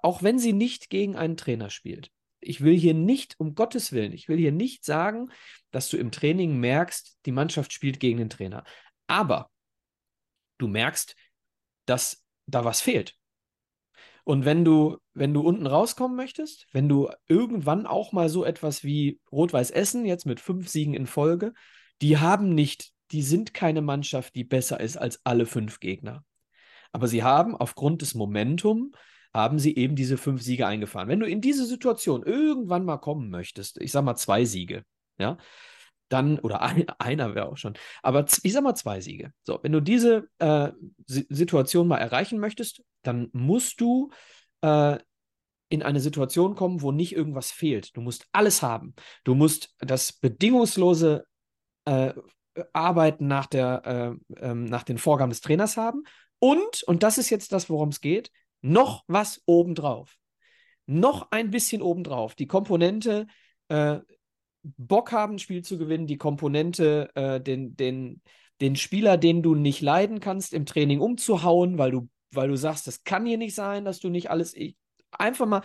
auch wenn sie nicht gegen einen Trainer spielt, ich will hier nicht, um Gottes Willen, ich will hier nicht sagen, dass du im Training merkst, die Mannschaft spielt gegen den Trainer. Aber du merkst, dass da was fehlt. Und wenn du, wenn du unten rauskommen möchtest, wenn du irgendwann auch mal so etwas wie Rot-Weiß Essen, jetzt mit fünf Siegen in Folge, die haben nicht, die sind keine Mannschaft, die besser ist als alle fünf Gegner. Aber sie haben aufgrund des Momentum haben sie eben diese fünf Siege eingefahren. Wenn du in diese Situation irgendwann mal kommen möchtest, ich sag mal zwei Siege, ja, dann, oder ein, einer wäre auch schon, aber ich sag mal zwei Siege. So, wenn du diese äh, Situation mal erreichen möchtest, dann musst du äh, in eine Situation kommen, wo nicht irgendwas fehlt. Du musst alles haben. Du musst das bedingungslose äh, Arbeiten nach, der, äh, ähm, nach den Vorgaben des Trainers haben. Und, und das ist jetzt das, worum es geht, noch was obendrauf. Noch ein bisschen obendrauf. Die Komponente äh, Bock haben, ein Spiel zu gewinnen, die Komponente, äh, den, den, den Spieler, den du nicht leiden kannst, im Training umzuhauen, weil du, weil du sagst, das kann hier nicht sein, dass du nicht alles. Ich, einfach mal,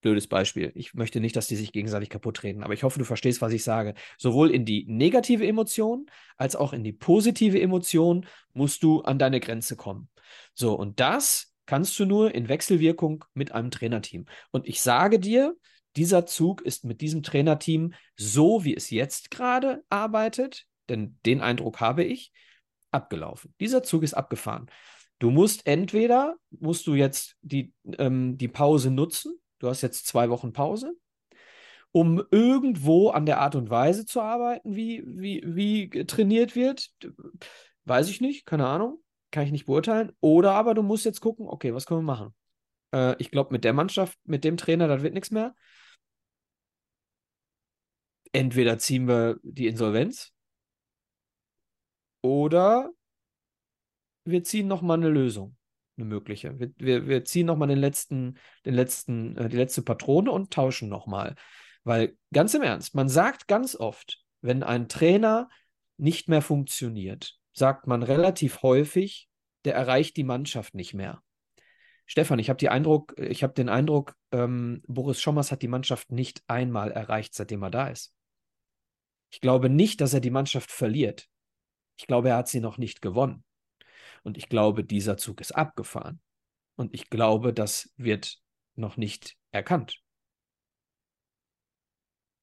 blödes Beispiel. Ich möchte nicht, dass die sich gegenseitig kaputt treten, aber ich hoffe, du verstehst, was ich sage. Sowohl in die negative Emotion als auch in die positive Emotion musst du an deine Grenze kommen. So, und das kannst du nur in Wechselwirkung mit einem Trainerteam. Und ich sage dir, dieser Zug ist mit diesem Trainerteam so, wie es jetzt gerade arbeitet, denn den Eindruck habe ich, abgelaufen. Dieser Zug ist abgefahren. Du musst entweder, musst du jetzt die, ähm, die Pause nutzen, du hast jetzt zwei Wochen Pause, um irgendwo an der Art und Weise zu arbeiten, wie, wie, wie trainiert wird. Weiß ich nicht, keine Ahnung kann ich nicht beurteilen. Oder aber du musst jetzt gucken, okay, was können wir machen? Äh, ich glaube, mit der Mannschaft, mit dem Trainer, das wird nichts mehr. Entweder ziehen wir die Insolvenz oder wir ziehen nochmal eine Lösung, eine mögliche. Wir, wir, wir ziehen nochmal den letzten, den letzten, äh, die letzte Patrone und tauschen nochmal. Weil ganz im Ernst, man sagt ganz oft, wenn ein Trainer nicht mehr funktioniert, sagt man relativ häufig, der erreicht die Mannschaft nicht mehr. Stefan, ich habe den Eindruck, ich habe den Eindruck, ähm, Boris Schommers hat die Mannschaft nicht einmal erreicht, seitdem er da ist. Ich glaube nicht, dass er die Mannschaft verliert. Ich glaube, er hat sie noch nicht gewonnen. Und ich glaube, dieser Zug ist abgefahren. Und ich glaube, das wird noch nicht erkannt.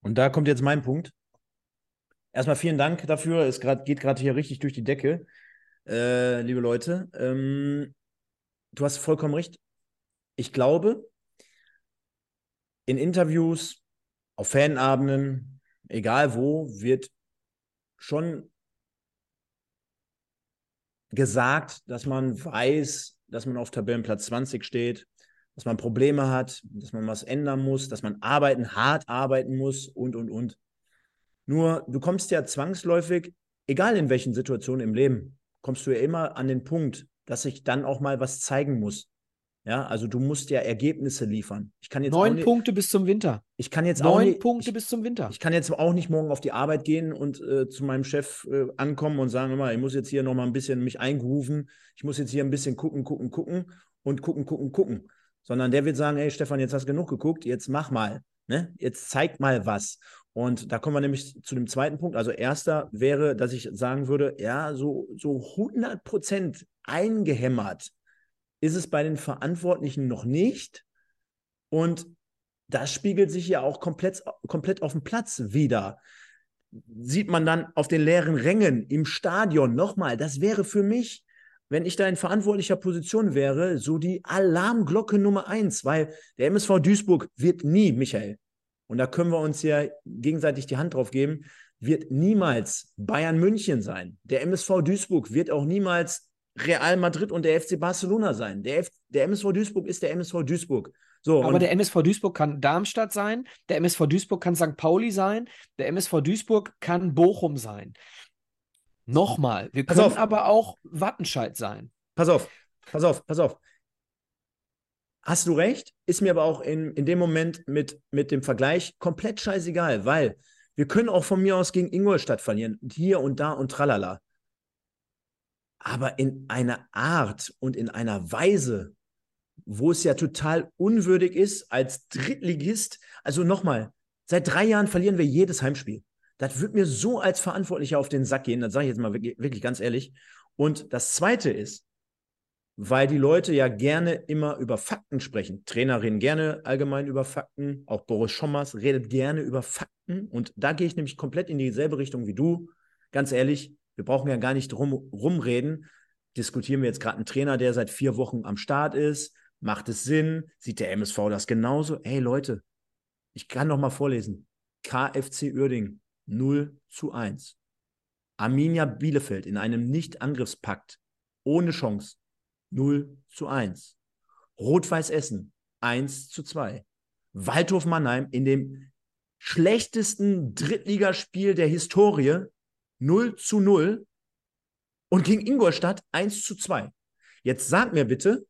Und da kommt jetzt mein Punkt. Erstmal vielen Dank dafür. Es grad, geht gerade hier richtig durch die Decke, äh, liebe Leute. Ähm, du hast vollkommen recht. Ich glaube, in Interviews, auf Fanabenden, egal wo, wird schon gesagt, dass man weiß, dass man auf Tabellenplatz 20 steht, dass man Probleme hat, dass man was ändern muss, dass man arbeiten, hart arbeiten muss und, und, und. Nur du kommst ja zwangsläufig, egal in welchen Situationen im Leben, kommst du ja immer an den Punkt, dass sich dann auch mal was zeigen muss. Ja, also du musst ja Ergebnisse liefern. Ich kann jetzt neun nicht, Punkte bis zum Winter. Ich kann jetzt neun auch nicht, Punkte ich, bis zum Winter. Ich kann jetzt auch nicht morgen auf die Arbeit gehen und äh, zu meinem Chef äh, ankommen und sagen immer, ich muss jetzt hier noch mal ein bisschen mich eingrooven. Ich muss jetzt hier ein bisschen gucken, gucken, gucken und gucken, gucken, gucken. Sondern der wird sagen, hey Stefan, jetzt hast du genug geguckt, jetzt mach mal. Ne? Jetzt zeigt mal was. Und da kommen wir nämlich zu dem zweiten Punkt. Also erster wäre, dass ich sagen würde, ja, so, so 100 Prozent eingehämmert ist es bei den Verantwortlichen noch nicht. Und das spiegelt sich ja auch komplett, komplett auf dem Platz wieder. Sieht man dann auf den leeren Rängen im Stadion nochmal, das wäre für mich, wenn ich da in verantwortlicher Position wäre, so die Alarmglocke Nummer eins, weil der MSV Duisburg wird nie, Michael, und da können wir uns ja gegenseitig die Hand drauf geben, wird niemals Bayern München sein. Der MSV Duisburg wird auch niemals Real Madrid und der FC Barcelona sein. Der, F der MSV Duisburg ist der MSV Duisburg. So, Aber der MSV Duisburg kann Darmstadt sein, der MSV Duisburg kann St. Pauli sein, der MSV Duisburg kann Bochum sein. Nochmal, wir können aber auch Wattenscheid sein. Pass auf, pass auf, pass auf. Hast du recht, ist mir aber auch in, in dem Moment mit, mit dem Vergleich komplett scheißegal, weil wir können auch von mir aus gegen Ingolstadt verlieren, hier und da und tralala. Aber in einer Art und in einer Weise, wo es ja total unwürdig ist, als Drittligist, also nochmal, seit drei Jahren verlieren wir jedes Heimspiel. Das wird mir so als Verantwortlicher auf den Sack gehen, das sage ich jetzt mal wirklich, wirklich ganz ehrlich. Und das Zweite ist, weil die Leute ja gerne immer über Fakten sprechen. Trainer reden gerne allgemein über Fakten, auch Boris Schommers redet gerne über Fakten. Und da gehe ich nämlich komplett in dieselbe Richtung wie du. Ganz ehrlich, wir brauchen ja gar nicht drum, rumreden. Diskutieren wir jetzt gerade einen Trainer, der seit vier Wochen am Start ist, Macht es Sinn? Sieht der MSV das genauso? Ey Leute, ich kann noch mal vorlesen. KFC Uerding 0 zu 1. Arminia Bielefeld in einem Nicht-Angriffspakt ohne Chance 0 zu 1. Rot-Weiß Essen 1 zu 2. Waldhof Mannheim in dem schlechtesten Drittligaspiel der Historie 0 zu 0 und gegen Ingolstadt 1 zu 2. Jetzt sag mir bitte,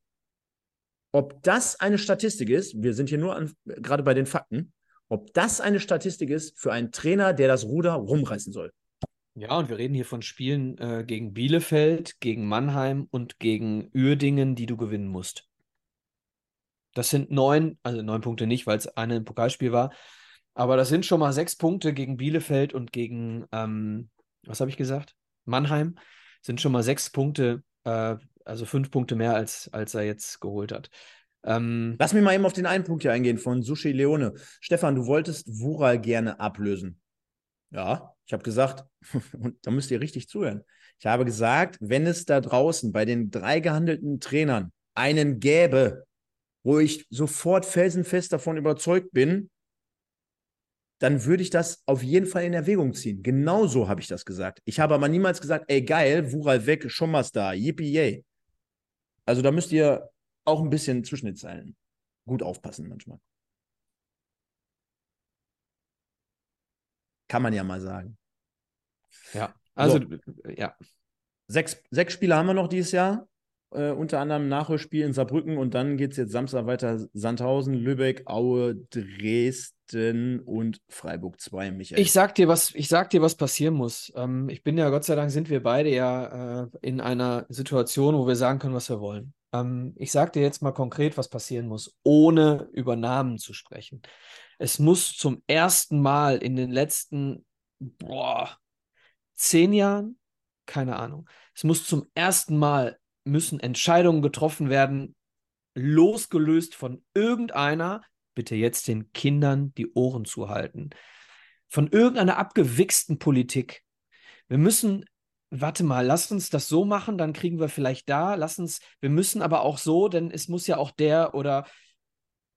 ob das eine Statistik ist, wir sind hier nur an, gerade bei den Fakten, ob das eine Statistik ist für einen Trainer, der das Ruder rumreißen soll. Ja, und wir reden hier von Spielen äh, gegen Bielefeld, gegen Mannheim und gegen Uerdingen, die du gewinnen musst. Das sind neun, also neun Punkte nicht, weil es eine im Pokalspiel war, aber das sind schon mal sechs Punkte gegen Bielefeld und gegen, ähm, was habe ich gesagt? Mannheim sind schon mal sechs Punkte, äh, also fünf Punkte mehr, als, als er jetzt geholt hat. Ähm, Lass mich mal eben auf den einen Punkt hier eingehen von Sushi Leone. Stefan, du wolltest Wural gerne ablösen. Ja, ich habe gesagt, und da müsst ihr richtig zuhören. Ich habe gesagt, wenn es da draußen bei den drei gehandelten Trainern einen gäbe, wo ich sofort felsenfest davon überzeugt bin, dann würde ich das auf jeden Fall in Erwägung ziehen. Genauso habe ich das gesagt. Ich habe aber niemals gesagt, ey geil, Wural weg, schon mal da, yippie yay. Also da müsst ihr auch ein bisschen zwischen den Zeilen gut aufpassen manchmal. Kann man ja mal sagen. Ja, also so. ja. Sechs, sechs Spiele haben wir noch dieses Jahr. Äh, unter anderem Nachholspiel in Saarbrücken und dann geht es jetzt Samstag weiter Sandhausen, Lübeck, Aue, Dresden und Freiburg 2, Michael. Ich sag dir, was, ich sag dir, was passieren muss. Ähm, ich bin ja, Gott sei Dank, sind wir beide ja äh, in einer Situation, wo wir sagen können, was wir wollen. Ähm, ich sag dir jetzt mal konkret, was passieren muss, ohne über Namen zu sprechen. Es muss zum ersten Mal in den letzten boah, zehn Jahren, keine Ahnung, es muss zum ersten Mal müssen Entscheidungen getroffen werden, losgelöst von irgendeiner, bitte jetzt den Kindern die Ohren zu halten, von irgendeiner abgewichsten Politik. Wir müssen, warte mal, lass uns das so machen, dann kriegen wir vielleicht da, lass uns, wir müssen aber auch so, denn es muss ja auch der oder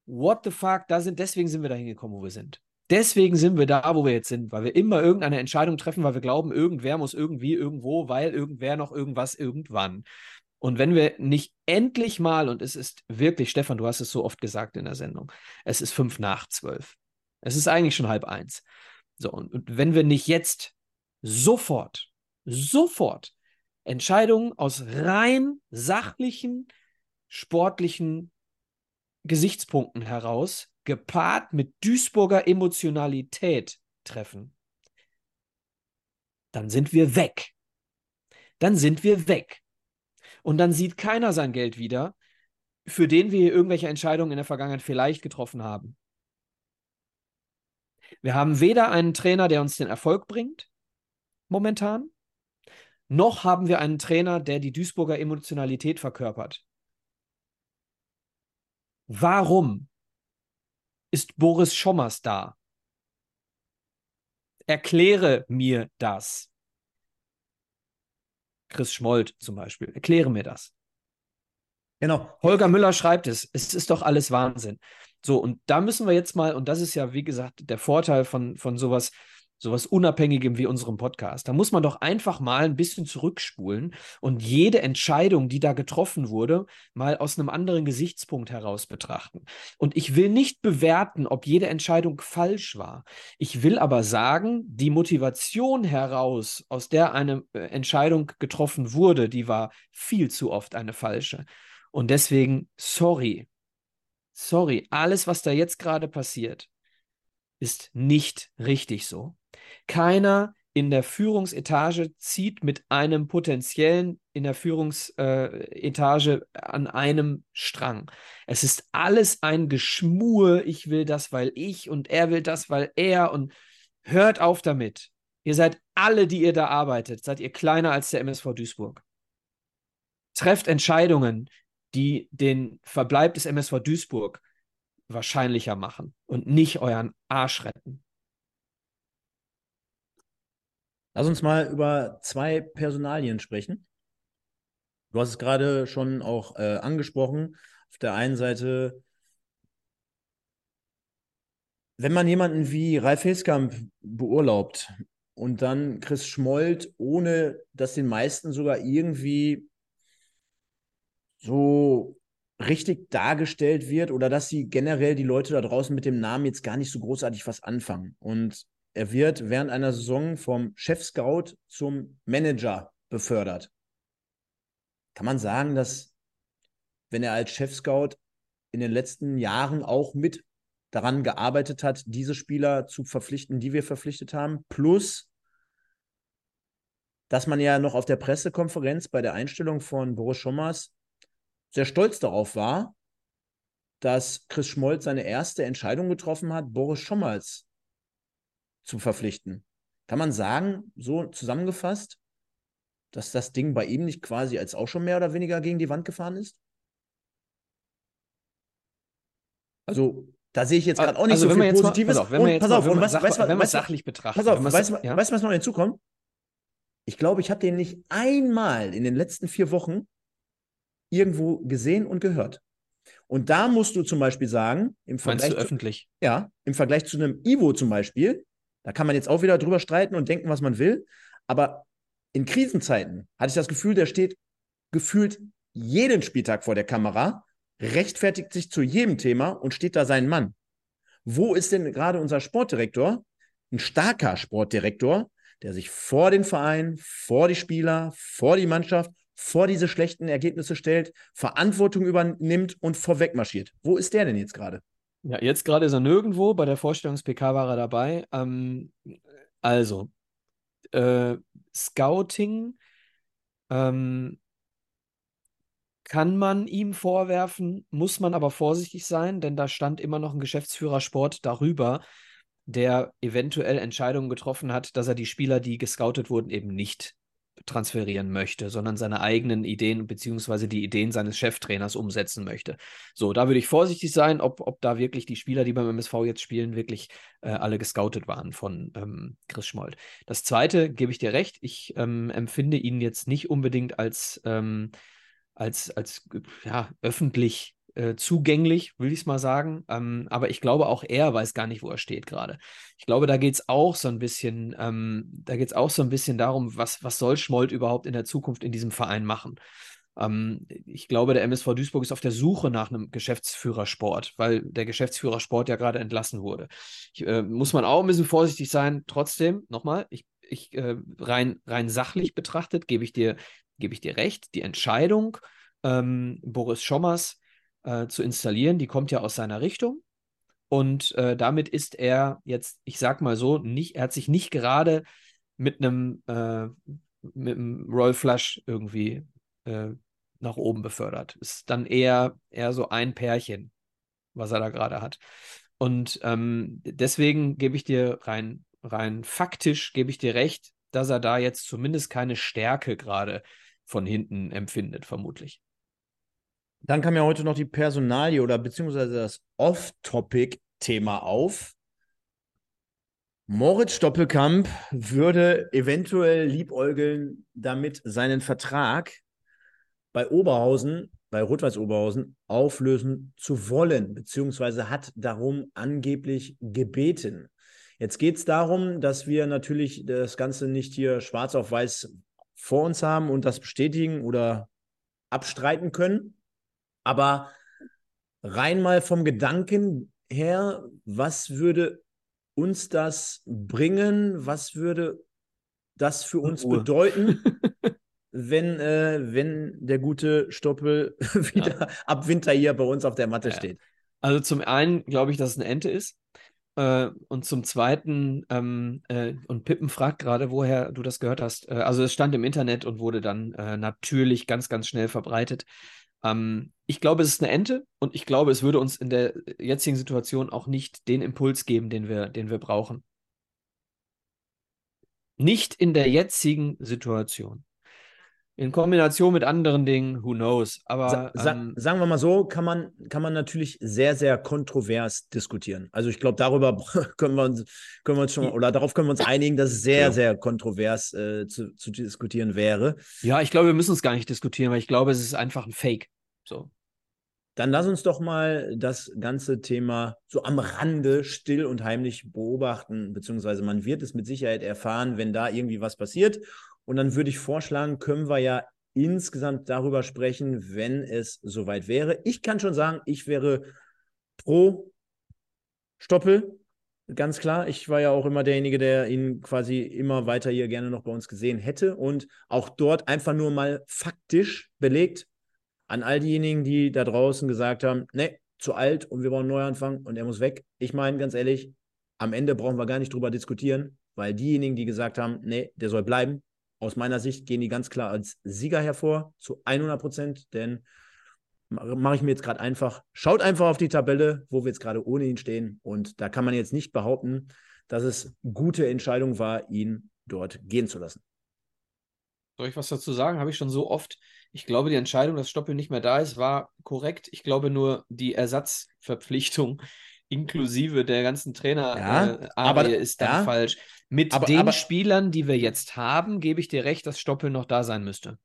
what the fuck, da sind, deswegen sind wir da hingekommen, wo wir sind. Deswegen sind wir da, wo wir jetzt sind, weil wir immer irgendeine Entscheidung treffen, weil wir glauben, irgendwer muss irgendwie irgendwo, weil irgendwer noch irgendwas irgendwann. Und wenn wir nicht endlich mal, und es ist wirklich, Stefan, du hast es so oft gesagt in der Sendung, es ist fünf nach zwölf. Es ist eigentlich schon halb eins. So, und, und wenn wir nicht jetzt sofort, sofort Entscheidungen aus rein sachlichen, sportlichen Gesichtspunkten heraus, gepaart mit Duisburger Emotionalität treffen, dann sind wir weg. Dann sind wir weg. Und dann sieht keiner sein Geld wieder, für den wir irgendwelche Entscheidungen in der Vergangenheit vielleicht getroffen haben. Wir haben weder einen Trainer, der uns den Erfolg bringt, momentan, noch haben wir einen Trainer, der die Duisburger Emotionalität verkörpert. Warum ist Boris Schommers da? Erkläre mir das. Chris Schmold zum Beispiel. Erkläre mir das. Genau. Holger Müller schreibt es. Es ist doch alles Wahnsinn. So, und da müssen wir jetzt mal, und das ist ja, wie gesagt, der Vorteil von, von sowas, sowas Unabhängigem wie unserem Podcast. Da muss man doch einfach mal ein bisschen zurückspulen und jede Entscheidung, die da getroffen wurde, mal aus einem anderen Gesichtspunkt heraus betrachten. Und ich will nicht bewerten, ob jede Entscheidung falsch war. Ich will aber sagen, die Motivation heraus, aus der eine äh, Entscheidung getroffen wurde, die war viel zu oft eine falsche. Und deswegen, sorry, sorry, alles, was da jetzt gerade passiert, ist nicht richtig so. Keiner in der Führungsetage zieht mit einem potenziellen in der Führungsetage an einem Strang. Es ist alles ein Geschmur. Ich will das, weil ich und er will das, weil er und hört auf damit. Ihr seid alle, die ihr da arbeitet, seid ihr kleiner als der MSV Duisburg. Trefft Entscheidungen, die den Verbleib des MSV Duisburg wahrscheinlicher machen und nicht euren Arsch retten. Lass uns mal über zwei Personalien sprechen. Du hast es gerade schon auch äh, angesprochen. Auf der einen Seite, wenn man jemanden wie Ralf Heskamp beurlaubt und dann Chris Schmold, ohne dass den meisten sogar irgendwie so richtig dargestellt wird oder dass sie generell die Leute da draußen mit dem Namen jetzt gar nicht so großartig was anfangen. Und er wird während einer Saison vom Chef-Scout zum Manager befördert. Kann man sagen, dass wenn er als Chef-Scout in den letzten Jahren auch mit daran gearbeitet hat, diese Spieler zu verpflichten, die wir verpflichtet haben, plus dass man ja noch auf der Pressekonferenz bei der Einstellung von Boris Schommers sehr stolz darauf war, dass Chris Schmolz seine erste Entscheidung getroffen hat, Boris Schommers zu verpflichten. Kann man sagen, so zusammengefasst, dass das Ding bei ihm nicht quasi als auch schon mehr oder weniger gegen die Wand gefahren ist? Also, da sehe ich jetzt gerade auch nicht also, so viel Positives. Mal, pass auf, wenn und, pass auf, und was, sach, weißt, wenn man sachlich betrachtet. Pass auf, weißt du, ja? was noch hinzukommt? Ich glaube, ich habe den nicht einmal in den letzten vier Wochen irgendwo gesehen und gehört. Und da musst du zum Beispiel sagen, im Vergleich. Meinst du öffentlich? Zu, ja, im Vergleich zu einem Ivo zum Beispiel, da kann man jetzt auch wieder drüber streiten und denken, was man will. Aber in Krisenzeiten hatte ich das Gefühl, der steht gefühlt jeden Spieltag vor der Kamera, rechtfertigt sich zu jedem Thema und steht da sein Mann. Wo ist denn gerade unser Sportdirektor? Ein starker Sportdirektor, der sich vor den Verein, vor die Spieler, vor die Mannschaft vor diese schlechten Ergebnisse stellt, Verantwortung übernimmt und vorwegmarschiert. Wo ist der denn jetzt gerade? Ja, jetzt gerade ist er nirgendwo. Bei der Vorstellungs-PK war er dabei. Ähm, also, äh, Scouting ähm, kann man ihm vorwerfen, muss man aber vorsichtig sein, denn da stand immer noch ein Geschäftsführersport darüber, der eventuell Entscheidungen getroffen hat, dass er die Spieler, die gescoutet wurden, eben nicht transferieren möchte, sondern seine eigenen Ideen bzw. die Ideen seines Cheftrainers umsetzen möchte. So, da würde ich vorsichtig sein, ob, ob da wirklich die Spieler, die beim MSV jetzt spielen, wirklich äh, alle gescoutet waren von ähm, Chris Schmold. Das zweite, gebe ich dir recht, ich ähm, empfinde ihn jetzt nicht unbedingt als, ähm, als, als ja, öffentlich äh, zugänglich, will ich es mal sagen. Ähm, aber ich glaube, auch er weiß gar nicht, wo er steht gerade. Ich glaube, da geht es auch so ein bisschen, ähm, da geht auch so ein bisschen darum, was, was soll Schmold überhaupt in der Zukunft in diesem Verein machen. Ähm, ich glaube, der MSV Duisburg ist auf der Suche nach einem Geschäftsführersport, weil der Geschäftsführersport ja gerade entlassen wurde. Ich, äh, muss man auch ein bisschen vorsichtig sein. Trotzdem, nochmal, ich, ich äh, rein, rein sachlich betrachtet, gebe ich dir, gebe ich dir recht, die Entscheidung, ähm, Boris Schommers äh, zu installieren. Die kommt ja aus seiner Richtung. Und äh, damit ist er jetzt, ich sag mal so, nicht, er hat sich nicht gerade mit einem, äh, mit einem Royal Flush irgendwie äh, nach oben befördert. Ist dann eher, eher so ein Pärchen, was er da gerade hat. Und ähm, deswegen gebe ich dir rein, rein faktisch, gebe ich dir recht, dass er da jetzt zumindest keine Stärke gerade von hinten empfindet, vermutlich. Dann kam ja heute noch die Personalie oder beziehungsweise das Off-Topic-Thema auf. Moritz Stoppelkamp würde eventuell liebäugeln, damit seinen Vertrag bei Oberhausen, bei Rot-Weiß Oberhausen, auflösen zu wollen, beziehungsweise hat darum angeblich gebeten. Jetzt geht es darum, dass wir natürlich das Ganze nicht hier schwarz auf weiß vor uns haben und das bestätigen oder abstreiten können. Aber rein mal vom Gedanken her, was würde uns das bringen? Was würde das für uns Ruhe. bedeuten, wenn, äh, wenn der gute Stoppel wieder ja. ab Winter hier bei uns auf der Matte ja. steht? Also zum einen glaube ich, dass es eine Ente ist. Äh, und zum Zweiten, ähm, äh, und Pippen fragt gerade, woher du das gehört hast. Äh, also es stand im Internet und wurde dann äh, natürlich ganz, ganz schnell verbreitet. Ähm, ich glaube, es ist eine Ente und ich glaube, es würde uns in der jetzigen Situation auch nicht den Impuls geben, den wir, den wir brauchen. Nicht in der jetzigen Situation. In Kombination mit anderen Dingen, who knows. Aber Sa ähm, sagen wir mal so, kann man, kann man natürlich sehr, sehr kontrovers diskutieren. Also ich glaube, darüber können wir uns, können wir uns schon, oder darauf können wir uns einigen, dass es sehr, ja. sehr kontrovers äh, zu, zu diskutieren wäre. Ja, ich glaube, wir müssen es gar nicht diskutieren, weil ich glaube, es ist einfach ein Fake. So. Dann lass uns doch mal das ganze Thema so am Rande still und heimlich beobachten, beziehungsweise man wird es mit Sicherheit erfahren, wenn da irgendwie was passiert. Und dann würde ich vorschlagen, können wir ja insgesamt darüber sprechen, wenn es soweit wäre. Ich kann schon sagen, ich wäre pro Stoppel, ganz klar. Ich war ja auch immer derjenige, der ihn quasi immer weiter hier gerne noch bei uns gesehen hätte und auch dort einfach nur mal faktisch belegt an all diejenigen, die da draußen gesagt haben, ne, zu alt und wir brauchen einen Neuanfang und er muss weg. Ich meine, ganz ehrlich, am Ende brauchen wir gar nicht drüber diskutieren, weil diejenigen, die gesagt haben, ne, der soll bleiben, aus meiner Sicht gehen die ganz klar als Sieger hervor, zu 100 Prozent, denn mache ich mir jetzt gerade einfach, schaut einfach auf die Tabelle, wo wir jetzt gerade ohne ihn stehen und da kann man jetzt nicht behaupten, dass es gute Entscheidung war, ihn dort gehen zu lassen. Soll ich was dazu sagen? Habe ich schon so oft. Ich glaube, die Entscheidung, dass Stoppel nicht mehr da ist, war korrekt. Ich glaube nur, die Ersatzverpflichtung inklusive der ganzen Trainer ja, äh, aber, ist dann ja, falsch. Mit aber, den aber, Spielern, die wir jetzt haben, gebe ich dir recht, dass Stoppel noch da sein müsste.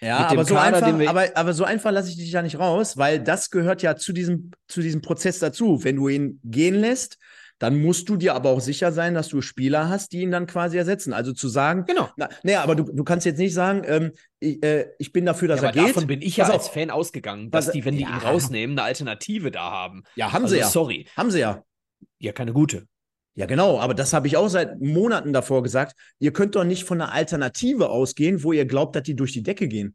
Ja, aber so, Kader, einfach, aber, aber so einfach lasse ich dich ja nicht raus, weil das gehört ja zu diesem, zu diesem Prozess dazu. Wenn du ihn gehen lässt, dann musst du dir aber auch sicher sein, dass du Spieler hast, die ihn dann quasi ersetzen. Also zu sagen, genau. Na, naja, aber du, du kannst jetzt nicht sagen, ähm, ich, äh, ich, bin dafür, dass ja, er geht. Davon bin ich ja als Fan ausgegangen, dass die, wenn die ja. ihn rausnehmen, eine Alternative da haben. Ja, haben also, sie ja. Sorry. Haben sie ja. Ja, keine gute. Ja, genau, aber das habe ich auch seit Monaten davor gesagt. Ihr könnt doch nicht von einer Alternative ausgehen, wo ihr glaubt, dass die durch die Decke gehen.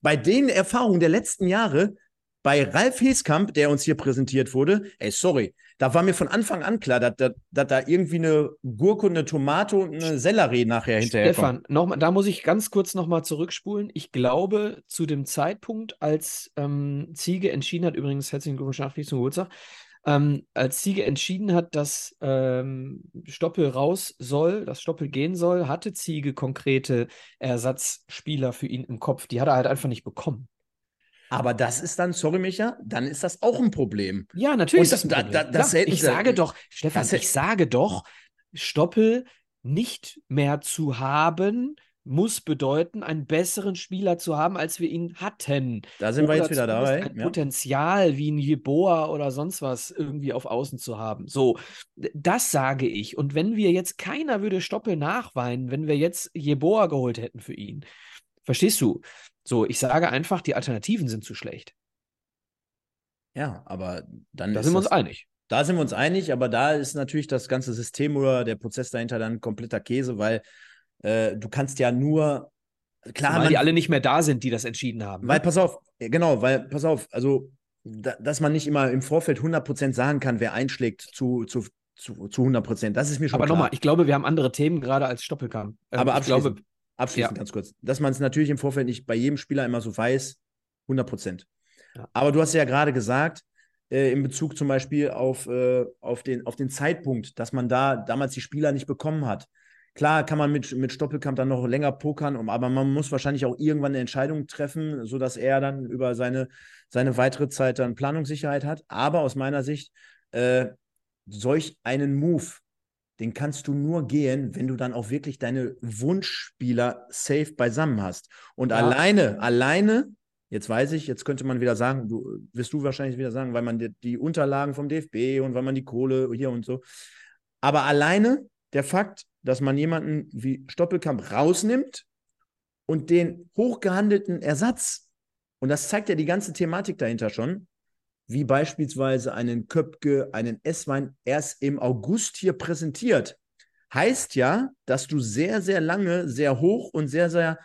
Bei den Erfahrungen der letzten Jahre, bei Ralf Heskamp, der uns hier präsentiert wurde, ey, sorry, da war mir von Anfang an klar, dass, dass, dass da irgendwie eine Gurke eine Tomate und eine Sellerie nachher hinterher Stefan, noch, da muss ich ganz kurz nochmal zurückspulen. Ich glaube, zu dem Zeitpunkt, als ähm, Ziege entschieden hat, übrigens herzlichen Glückwunsch nachträglich zum Geburtstag, ähm, als Ziege entschieden hat, dass ähm, Stoppel raus soll, dass Stoppel gehen soll, hatte Ziege konkrete Ersatzspieler für ihn im Kopf. Die hat er halt einfach nicht bekommen. Aber das ist dann, sorry Micha, dann ist das auch ein Problem. Ja, natürlich Und das. Da, da, das ich sage doch, Stefan, ich sage doch, Stoppel nicht mehr zu haben, muss bedeuten, einen besseren Spieler zu haben, als wir ihn hatten. Da sind oder wir jetzt wieder dabei. Ein ja. Potenzial wie ein Jeboa oder sonst was irgendwie auf Außen zu haben. So, das sage ich. Und wenn wir jetzt, keiner würde Stoppel nachweinen, wenn wir jetzt Jeboa geholt hätten für ihn. Verstehst du? So, ich sage einfach, die Alternativen sind zu schlecht. Ja, aber dann. Da sind wir uns einig. Da sind wir uns einig, aber da ist natürlich das ganze System oder der Prozess dahinter dann kompletter Käse, weil äh, du kannst ja nur. Klar, weil die alle nicht mehr da sind, die das entschieden haben. Weil, ne? pass auf, genau, weil, pass auf, also, da, dass man nicht immer im Vorfeld 100% sagen kann, wer einschlägt zu, zu, zu, zu 100%. Das ist mir schon Aber nochmal, ich glaube, wir haben andere Themen gerade als Stoppelkamp. Ähm, aber abschließend, glaube, abschließend ja. ganz kurz, dass man es natürlich im Vorfeld nicht bei jedem Spieler immer so weiß, 100%. Ja. Aber du hast ja gerade gesagt, äh, in Bezug zum Beispiel auf, äh, auf, den, auf den Zeitpunkt, dass man da damals die Spieler nicht bekommen hat. Klar kann man mit, mit Stoppelkamp dann noch länger pokern, aber man muss wahrscheinlich auch irgendwann eine Entscheidung treffen, sodass er dann über seine, seine weitere Zeit dann Planungssicherheit hat. Aber aus meiner Sicht, äh, solch einen Move, den kannst du nur gehen, wenn du dann auch wirklich deine Wunschspieler safe beisammen hast. Und ja. alleine, alleine, jetzt weiß ich, jetzt könnte man wieder sagen, du wirst du wahrscheinlich wieder sagen, weil man die, die Unterlagen vom DFB und weil man die Kohle hier und so. Aber alleine der Fakt, dass man jemanden wie Stoppelkamp rausnimmt und den hochgehandelten Ersatz, und das zeigt ja die ganze Thematik dahinter schon, wie beispielsweise einen Köpke, einen Esswein erst im August hier präsentiert, heißt ja, dass du sehr, sehr lange, sehr hoch und sehr, sehr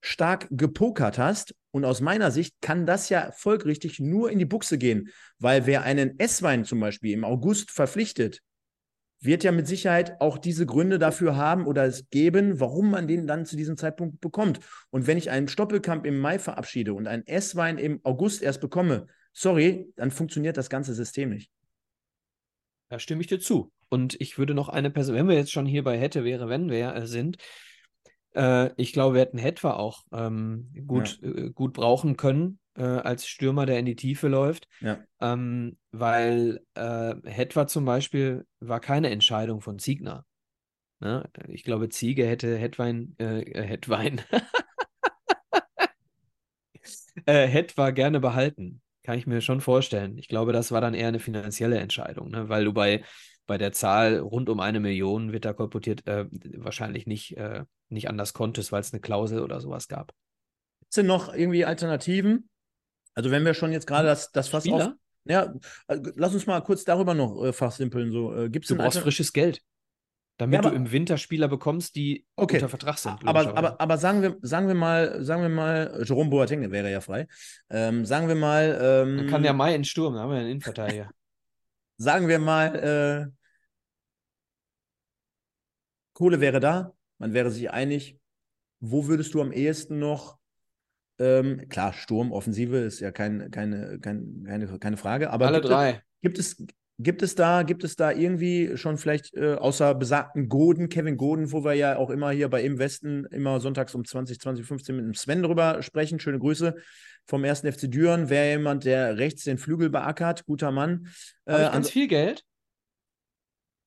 stark gepokert hast. Und aus meiner Sicht kann das ja folgerichtig nur in die Buchse gehen, weil wer einen Esswein zum Beispiel im August verpflichtet, wird ja mit Sicherheit auch diese Gründe dafür haben oder es geben, warum man den dann zu diesem Zeitpunkt bekommt. Und wenn ich einen Stoppelkamp im Mai verabschiede und einen Esswein im August erst bekomme, sorry, dann funktioniert das ganze System nicht. Da stimme ich dir zu. Und ich würde noch eine Person, wenn wir jetzt schon hier bei hätte, wäre, wenn wir äh, sind, äh, ich glaube, wir hätten Hetwa auch ähm, gut, ja. äh, gut brauchen können äh, als Stürmer, der in die Tiefe läuft. Ja. Ähm, weil äh, Hetwa zum Beispiel war keine Entscheidung von Ziegner. Ne? Ich glaube, Ziege hätte Hetwein, äh, äh Hetwein, äh, Hetwa gerne behalten. Kann ich mir schon vorstellen. Ich glaube, das war dann eher eine finanzielle Entscheidung, ne? weil du bei, bei der Zahl rund um eine Million wird da kolportiert, äh, wahrscheinlich nicht, äh, nicht anders konntest, weil es eine Klausel oder sowas gab. Sind noch irgendwie Alternativen? Also wenn wir schon jetzt gerade das, das Fass auf... Ja, also lass uns mal kurz darüber noch äh, fachsimpeln. So, äh, gibt's du brauchst frisches Geld. Damit ja, aber, du im Winter Spieler bekommst, die okay. unter Vertrag sind. Aber, aber, aber sagen, wir, sagen wir mal, sagen wir mal, Jerome Boateng wäre ja frei. Ähm, sagen wir mal. Ähm, Dann kann der Mai in Sturm, da haben wir einen Innenverteidiger. sagen wir mal, äh, Kohle wäre da, man wäre sich einig. Wo würdest du am ehesten noch ähm, klar, Sturm, Offensive ist ja kein, keine, kein, keine, keine Frage. Aber Alle drei. Es, gibt, es, gibt, es da, gibt es da irgendwie schon vielleicht äh, außer besagten Goden, Kevin Goden, wo wir ja auch immer hier bei Im Westen immer sonntags um 20, 20, 15 mit dem Sven drüber sprechen. Schöne Grüße vom ersten FC Düren. Wäre jemand, der rechts den Flügel beackert, guter Mann. Habe ich ganz viel Geld?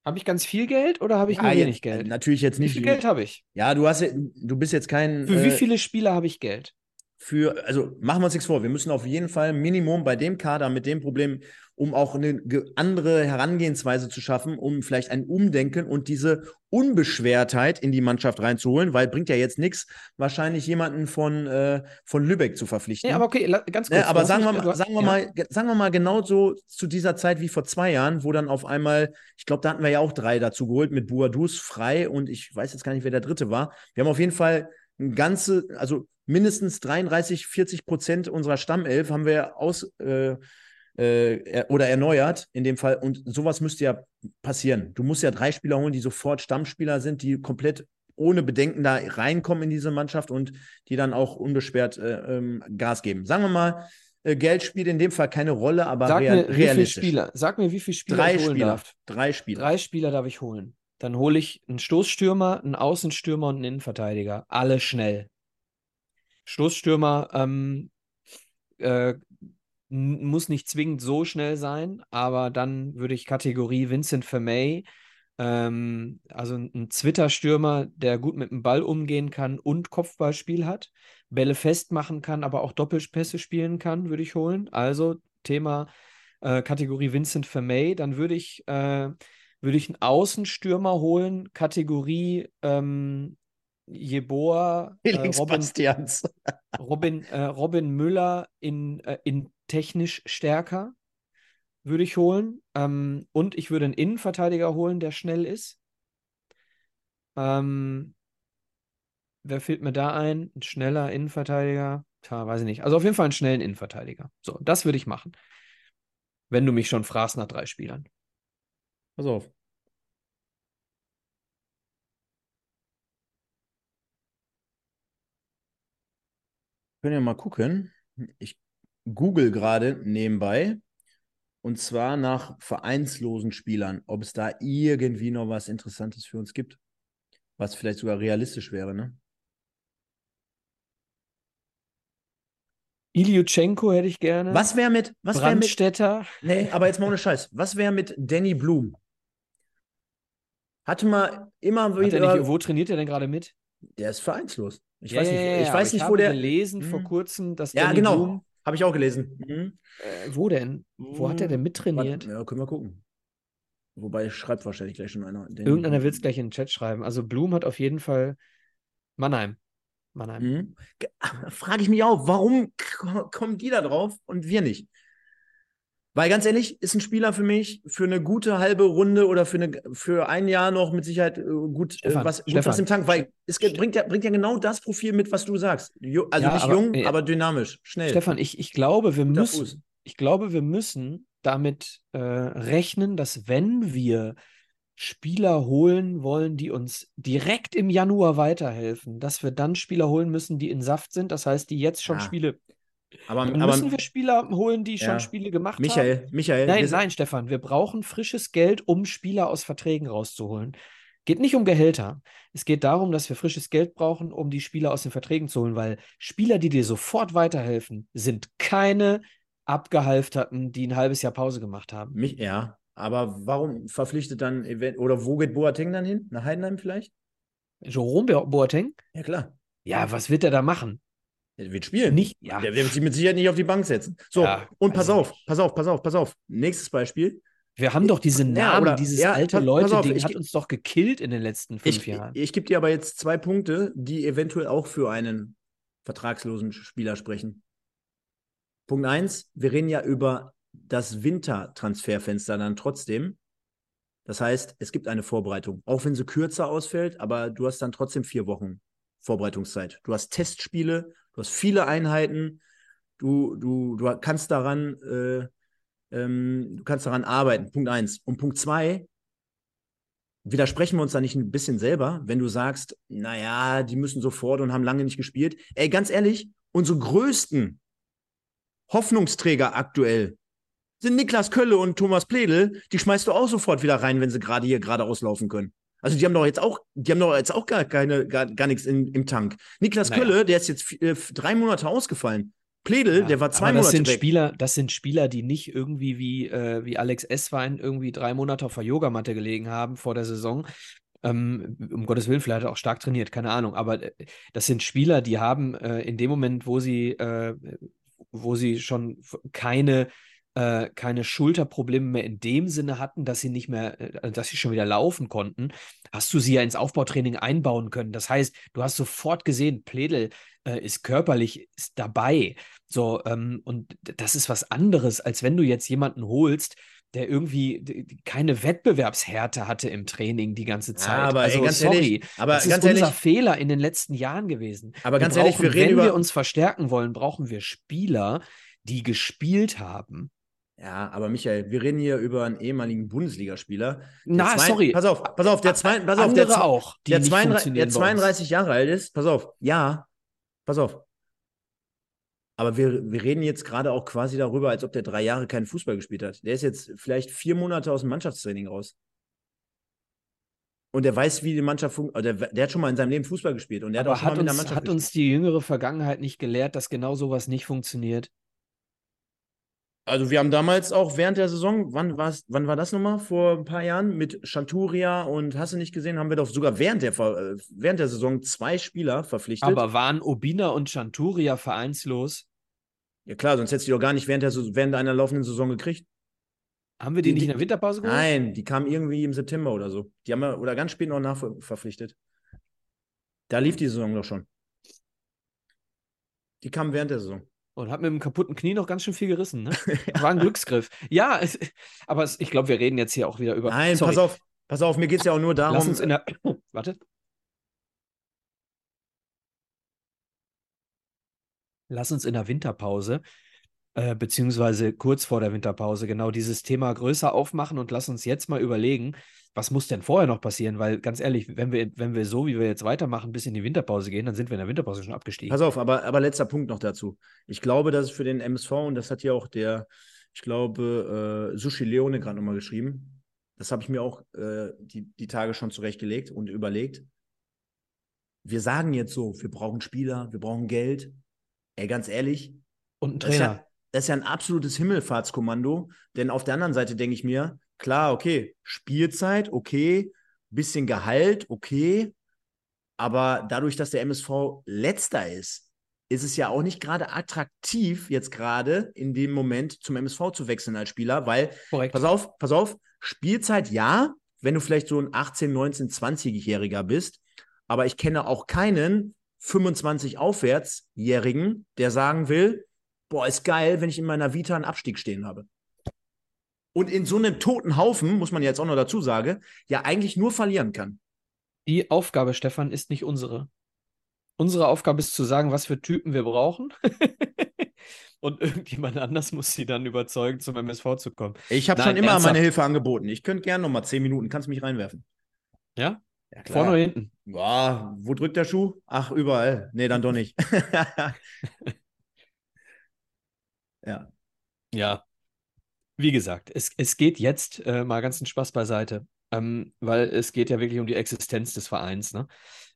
Habe ich ganz viel Geld oder habe ich ja, nur wenig Geld? Natürlich jetzt nicht. Wie viel Geld habe ich? Ja, du hast du bist jetzt kein. Für äh, wie viele Spieler habe ich Geld? Für, also machen wir uns nichts vor, wir müssen auf jeden Fall Minimum bei dem Kader mit dem Problem, um auch eine andere Herangehensweise zu schaffen, um vielleicht ein Umdenken und diese Unbeschwertheit in die Mannschaft reinzuholen, weil bringt ja jetzt nichts, wahrscheinlich jemanden von, äh, von Lübeck zu verpflichten. Ja, aber okay, ganz ne, kurz. Ja, aber sagen wir, mal, sagen, wir ja. mal, sagen wir mal genauso zu dieser Zeit wie vor zwei Jahren, wo dann auf einmal, ich glaube, da hatten wir ja auch drei dazu geholt mit Buadus, Frei und ich weiß jetzt gar nicht, wer der dritte war. Wir haben auf jeden Fall ein ganze, also mindestens 33, 40 Prozent unserer Stammelf haben wir aus äh, äh, oder erneuert in dem Fall. Und sowas müsste ja passieren. Du musst ja drei Spieler holen, die sofort Stammspieler sind, die komplett ohne Bedenken da reinkommen in diese Mannschaft und die dann auch unbeschwert äh, ähm, Gas geben. Sagen wir mal, äh, Geld spielt in dem Fall keine Rolle, aber Sag real, mir, wie realistisch. Viele Spieler, sag mir, wie viele Spieler drei ich holen Spieler. darf. Drei Spieler. Drei Spieler darf ich holen. Dann hole ich einen Stoßstürmer, einen Außenstürmer und einen Innenverteidiger. Alle schnell. Stoßstürmer ähm, äh, muss nicht zwingend so schnell sein, aber dann würde ich Kategorie Vincent Vermey, ähm, also ein Zwitterstürmer, der gut mit dem Ball umgehen kann und Kopfballspiel hat, Bälle festmachen kann, aber auch Doppelpässe spielen kann, würde ich holen. Also Thema äh, Kategorie Vincent Vermey. Dann würde ich äh, würde ich einen Außenstürmer holen, Kategorie ähm, Jeboa, äh, Robin, Robin, äh, Robin Müller in, äh, in technisch stärker würde ich holen. Ähm, und ich würde einen Innenverteidiger holen, der schnell ist. Ähm, wer fehlt mir da ein? Ein schneller Innenverteidiger? Tja, weiß ich nicht. Also auf jeden Fall einen schnellen Innenverteidiger. So, das würde ich machen. Wenn du mich schon fragst nach drei Spielern. Pass auf. Können wir mal gucken. Ich google gerade nebenbei. Und zwar nach vereinslosen Spielern, ob es da irgendwie noch was Interessantes für uns gibt, was vielleicht sogar realistisch wäre, ne? Iliutschenko hätte ich gerne. Was wäre mit, was wäre mit, Brandstätter. nee, aber jetzt mal ohne Scheiß, was wäre mit Danny Blum? Hatte mal immer Hat er wieder, nicht, wo trainiert er denn gerade mit? Der ist vereinslos. Ich Ja, weiß nicht, ja, ich ja, weiß aber nicht, ich wo habe der, gelesen vor Mhm. kurzem, dass ja, Danny genau, Blum, habe ich auch gelesen. Mhm. äh, wo denn? Wo hat er denn mittrainiert? Warte, Ja, können wir gucken. Wobei schreibt wahrscheinlich gleich schon einer. Irgendeiner wird es gleich in den Chat schreiben. Also Blum hat auf jeden Fall Mannheim. Mannheim. Mhm. Ge- Frage ich mich auch, warum kommen die da drauf und wir nicht? Weil ganz ehrlich, ist ein Spieler für mich für eine gute halbe Runde oder für, eine, für ein Jahr noch mit Sicherheit äh, gut, äh, Stefan, was, gut was im Tank, weil es bringt ja, bringt ja genau das Profil mit, was du sagst. Also Ja, nicht aber- jung, äh, aber dynamisch, schnell. Stefan, ich, ich glaube, wir Guter müssen, Fuß. ich glaube, wir müssen damit äh, rechnen, dass wenn wir Spieler holen wollen, die uns direkt im Januar weiterhelfen, dass wir dann Spieler holen müssen, die in Saft sind. Das heißt, die jetzt schon Ja, Spiele. Aber, Dann aber müssen wir Spieler holen, die schon Ja. Spiele gemacht haben. Michael, Michael, Nein, nein, Stefan, wir brauchen frisches Geld, um Spieler aus Verträgen rauszuholen. Geht nicht um Gehälter. Es geht darum, dass wir frisches Geld brauchen, um die Spieler aus den Verträgen zu holen, weil Spieler, die dir sofort weiterhelfen, sind keine Abgehalfterten, die ein halbes Jahr Pause gemacht haben. mich, ja, aber warum verpflichtet dann, event- oder wo geht Boateng dann hin? Nach Heidenheim vielleicht? Jerome Bo- Boateng? Ja, klar. Ja, was wird er da machen? Der wird spielen. Nicht, ja. Der wird sich mit Sicherheit nicht auf die Bank setzen. So, Ja, und pass ich auf, pass auf, pass auf, pass auf. Nächstes Beispiel. Wir haben doch diese Ja, Namen, oder- dieses ja, alte Leute-Ding ich hat uns doch gekillt in den letzten fünf Ich, Jahren. ich, gebe dir aber jetzt zwei Punkte, die eventuell auch für einen vertragslosen Spieler sprechen. Punkt eins, wir reden ja über das Wintertransferfenster dann trotzdem. Das heißt, es gibt eine Vorbereitung, auch wenn sie kürzer ausfällt, aber du hast dann trotzdem vier Wochen Vorbereitungszeit. Du hast Testspiele, du hast viele Einheiten, du, du, du kannst daran, äh, ähm, du kannst daran arbeiten. Punkt eins. Und Punkt zwei, widersprechen wir uns da nicht ein bisschen selber, wenn du sagst, naja, die müssen sofort und haben lange nicht gespielt. Ey, ganz ehrlich, unsere größten Hoffnungsträger aktuell sind Niklas Kölle und Thomas Pledel. Die schmeißt du auch sofort wieder rein, wenn sie gerade hier gerade auslaufen können. Also die haben doch jetzt auch, die haben doch jetzt auch gar keine, gar, gar nichts in, im Tank. Niklas Naja. Kölle, der ist jetzt äh, drei Monate ausgefallen. Pledel, Ja, der war zwei aber das Monate sind weg. Spieler, das sind Spieler, die nicht irgendwie wie, äh, wie Alex Esswein irgendwie drei Monate auf der Yogamatte gelegen haben vor der Saison. Ähm, um Gottes Willen, vielleicht auch stark trainiert, keine Ahnung. Aber äh, das sind Spieler, die haben äh, in dem Moment, wo sie, äh, wo sie schon keine, äh, keine Schulterprobleme mehr in dem Sinne hatten, dass sie nicht mehr, äh, dass sie schon wieder laufen konnten, hast du sie ja ins Aufbautraining einbauen können. Das heißt, du hast sofort gesehen, Pledel äh, ist körperlich ist dabei. So, ähm, und das ist was anderes, als wenn du jetzt jemanden holst, der irgendwie keine Wettbewerbshärte hatte im Training die ganze Zeit. aber, ey, also, ganz sorry, ehrlich, aber das ist ganz unser ehrlich- Fehler in den letzten Jahren gewesen. Aber Wir ganz ehrlich, wir brauchen, reden wenn wir uns verstärken wollen, brauchen wir Spieler, die gespielt haben. Ja, aber Michael, wir reden hier über einen ehemaligen Bundesligaspieler. Na, zwei- sorry. Pass auf, pass auf, der, zwei, pass auf, der, zwei- auch, der, nicht 32, funktionieren der bei uns. 32 Jahre alt ist. Pass auf, ja, pass auf. Aber wir, wir reden jetzt gerade auch quasi darüber, als ob der drei Jahre keinen Fußball gespielt hat. Der ist jetzt vielleicht vier Monate aus dem Mannschaftstraining raus. Und der weiß, wie die Mannschaft funktioniert. Der, der hat schon mal in seinem Leben Fußball gespielt und der hat auch Aber schon mal hat mit der uns, Mannschaft hat gespielt. uns die jüngere Vergangenheit nicht gelehrt, dass genau sowas nicht funktioniert? Also wir haben damals auch während der Saison, wann, war's, wann war das nochmal? Vor ein paar Jahren mit Chanturia und hast du nicht gesehen, haben wir doch sogar während der, äh, während der Saison zwei Spieler verpflichtet. Aber waren Obina und Chanturia vereinslos? ja klar, sonst hättest du die doch gar nicht während, der, Saison- während einer laufenden Saison gekriegt. Haben wir die, Die- nicht in der Winterpause geholt? Nein, die kamen irgendwie im September oder so. Die haben wir, oder ganz spät noch nachverpflichtet. Da lief die Saison doch schon. Die kamen während der Saison. Und hat mit dem kaputten Knie noch ganz schön viel gerissen, ne? War ein Glücksgriff. Ja, es, aber es, ich glaube, wir reden jetzt hier auch wieder über. Nein, Sorry, pass auf, pass auf, mir geht es ja auch nur darum. Lass uns in der. Warte. Lass uns in der Winterpause, äh, beziehungsweise kurz vor der Winterpause, genau dieses Thema größer aufmachen und lass uns jetzt mal überlegen, was muss denn vorher noch passieren? Weil ganz ehrlich, wenn wir, wenn wir so, wie wir jetzt weitermachen, bis in die Winterpause gehen, dann sind wir in der Winterpause schon abgestiegen. Pass auf, aber, aber letzter Punkt noch dazu. Ich glaube, dass es für den MSV, und das hat ja auch der ich glaube, äh, Sushi Leone gerade nochmal geschrieben. Das habe ich mir auch äh, die, die Tage schon zurechtgelegt und überlegt. Wir sagen jetzt so, wir brauchen Spieler, wir brauchen Geld. Ey, ganz ehrlich. Und ein Trainer. Das ist, ja, das ist ja ein absolutes Himmelfahrtskommando. Denn auf der anderen Seite denke ich mir, klar, okay, Spielzeit, okay, bisschen Gehalt, okay. Aber dadurch, dass der MSV letzter ist, ist es ja auch nicht gerade attraktiv, jetzt gerade in dem Moment zum MSV zu wechseln als Spieler, weil, Korrekt. pass auf, pass auf, Spielzeit ja, wenn du vielleicht so ein 18, 19, 20-Jähriger bist, aber ich kenne auch keinen 25 Aufwärtsjährigen, der sagen will, boah, ist geil, wenn ich in meiner Vita einen Abstieg stehen habe. Und in so einem toten Haufen, muss man jetzt auch noch dazu sagen, ja eigentlich nur verlieren kann. Die Aufgabe, Stefan, ist nicht unsere. Unsere Aufgabe ist zu sagen, was für Typen wir brauchen. Und irgendjemand anders muss sie dann überzeugen, zum MSV zu kommen. Ich habe schon immer ernsthaft. meine Hilfe angeboten. Ich könnte gerne noch mal zehn Minuten, kannst mich reinwerfen. Ja? ja. Vorne oder hinten? Boah, wo drückt der Schuh? Ach, überall. Nee, dann doch nicht. ja. Ja. Wie gesagt, es, es geht jetzt äh, mal ganz einen Spaß beiseite, ähm, weil es geht ja wirklich um die Existenz des Vereins. Ne?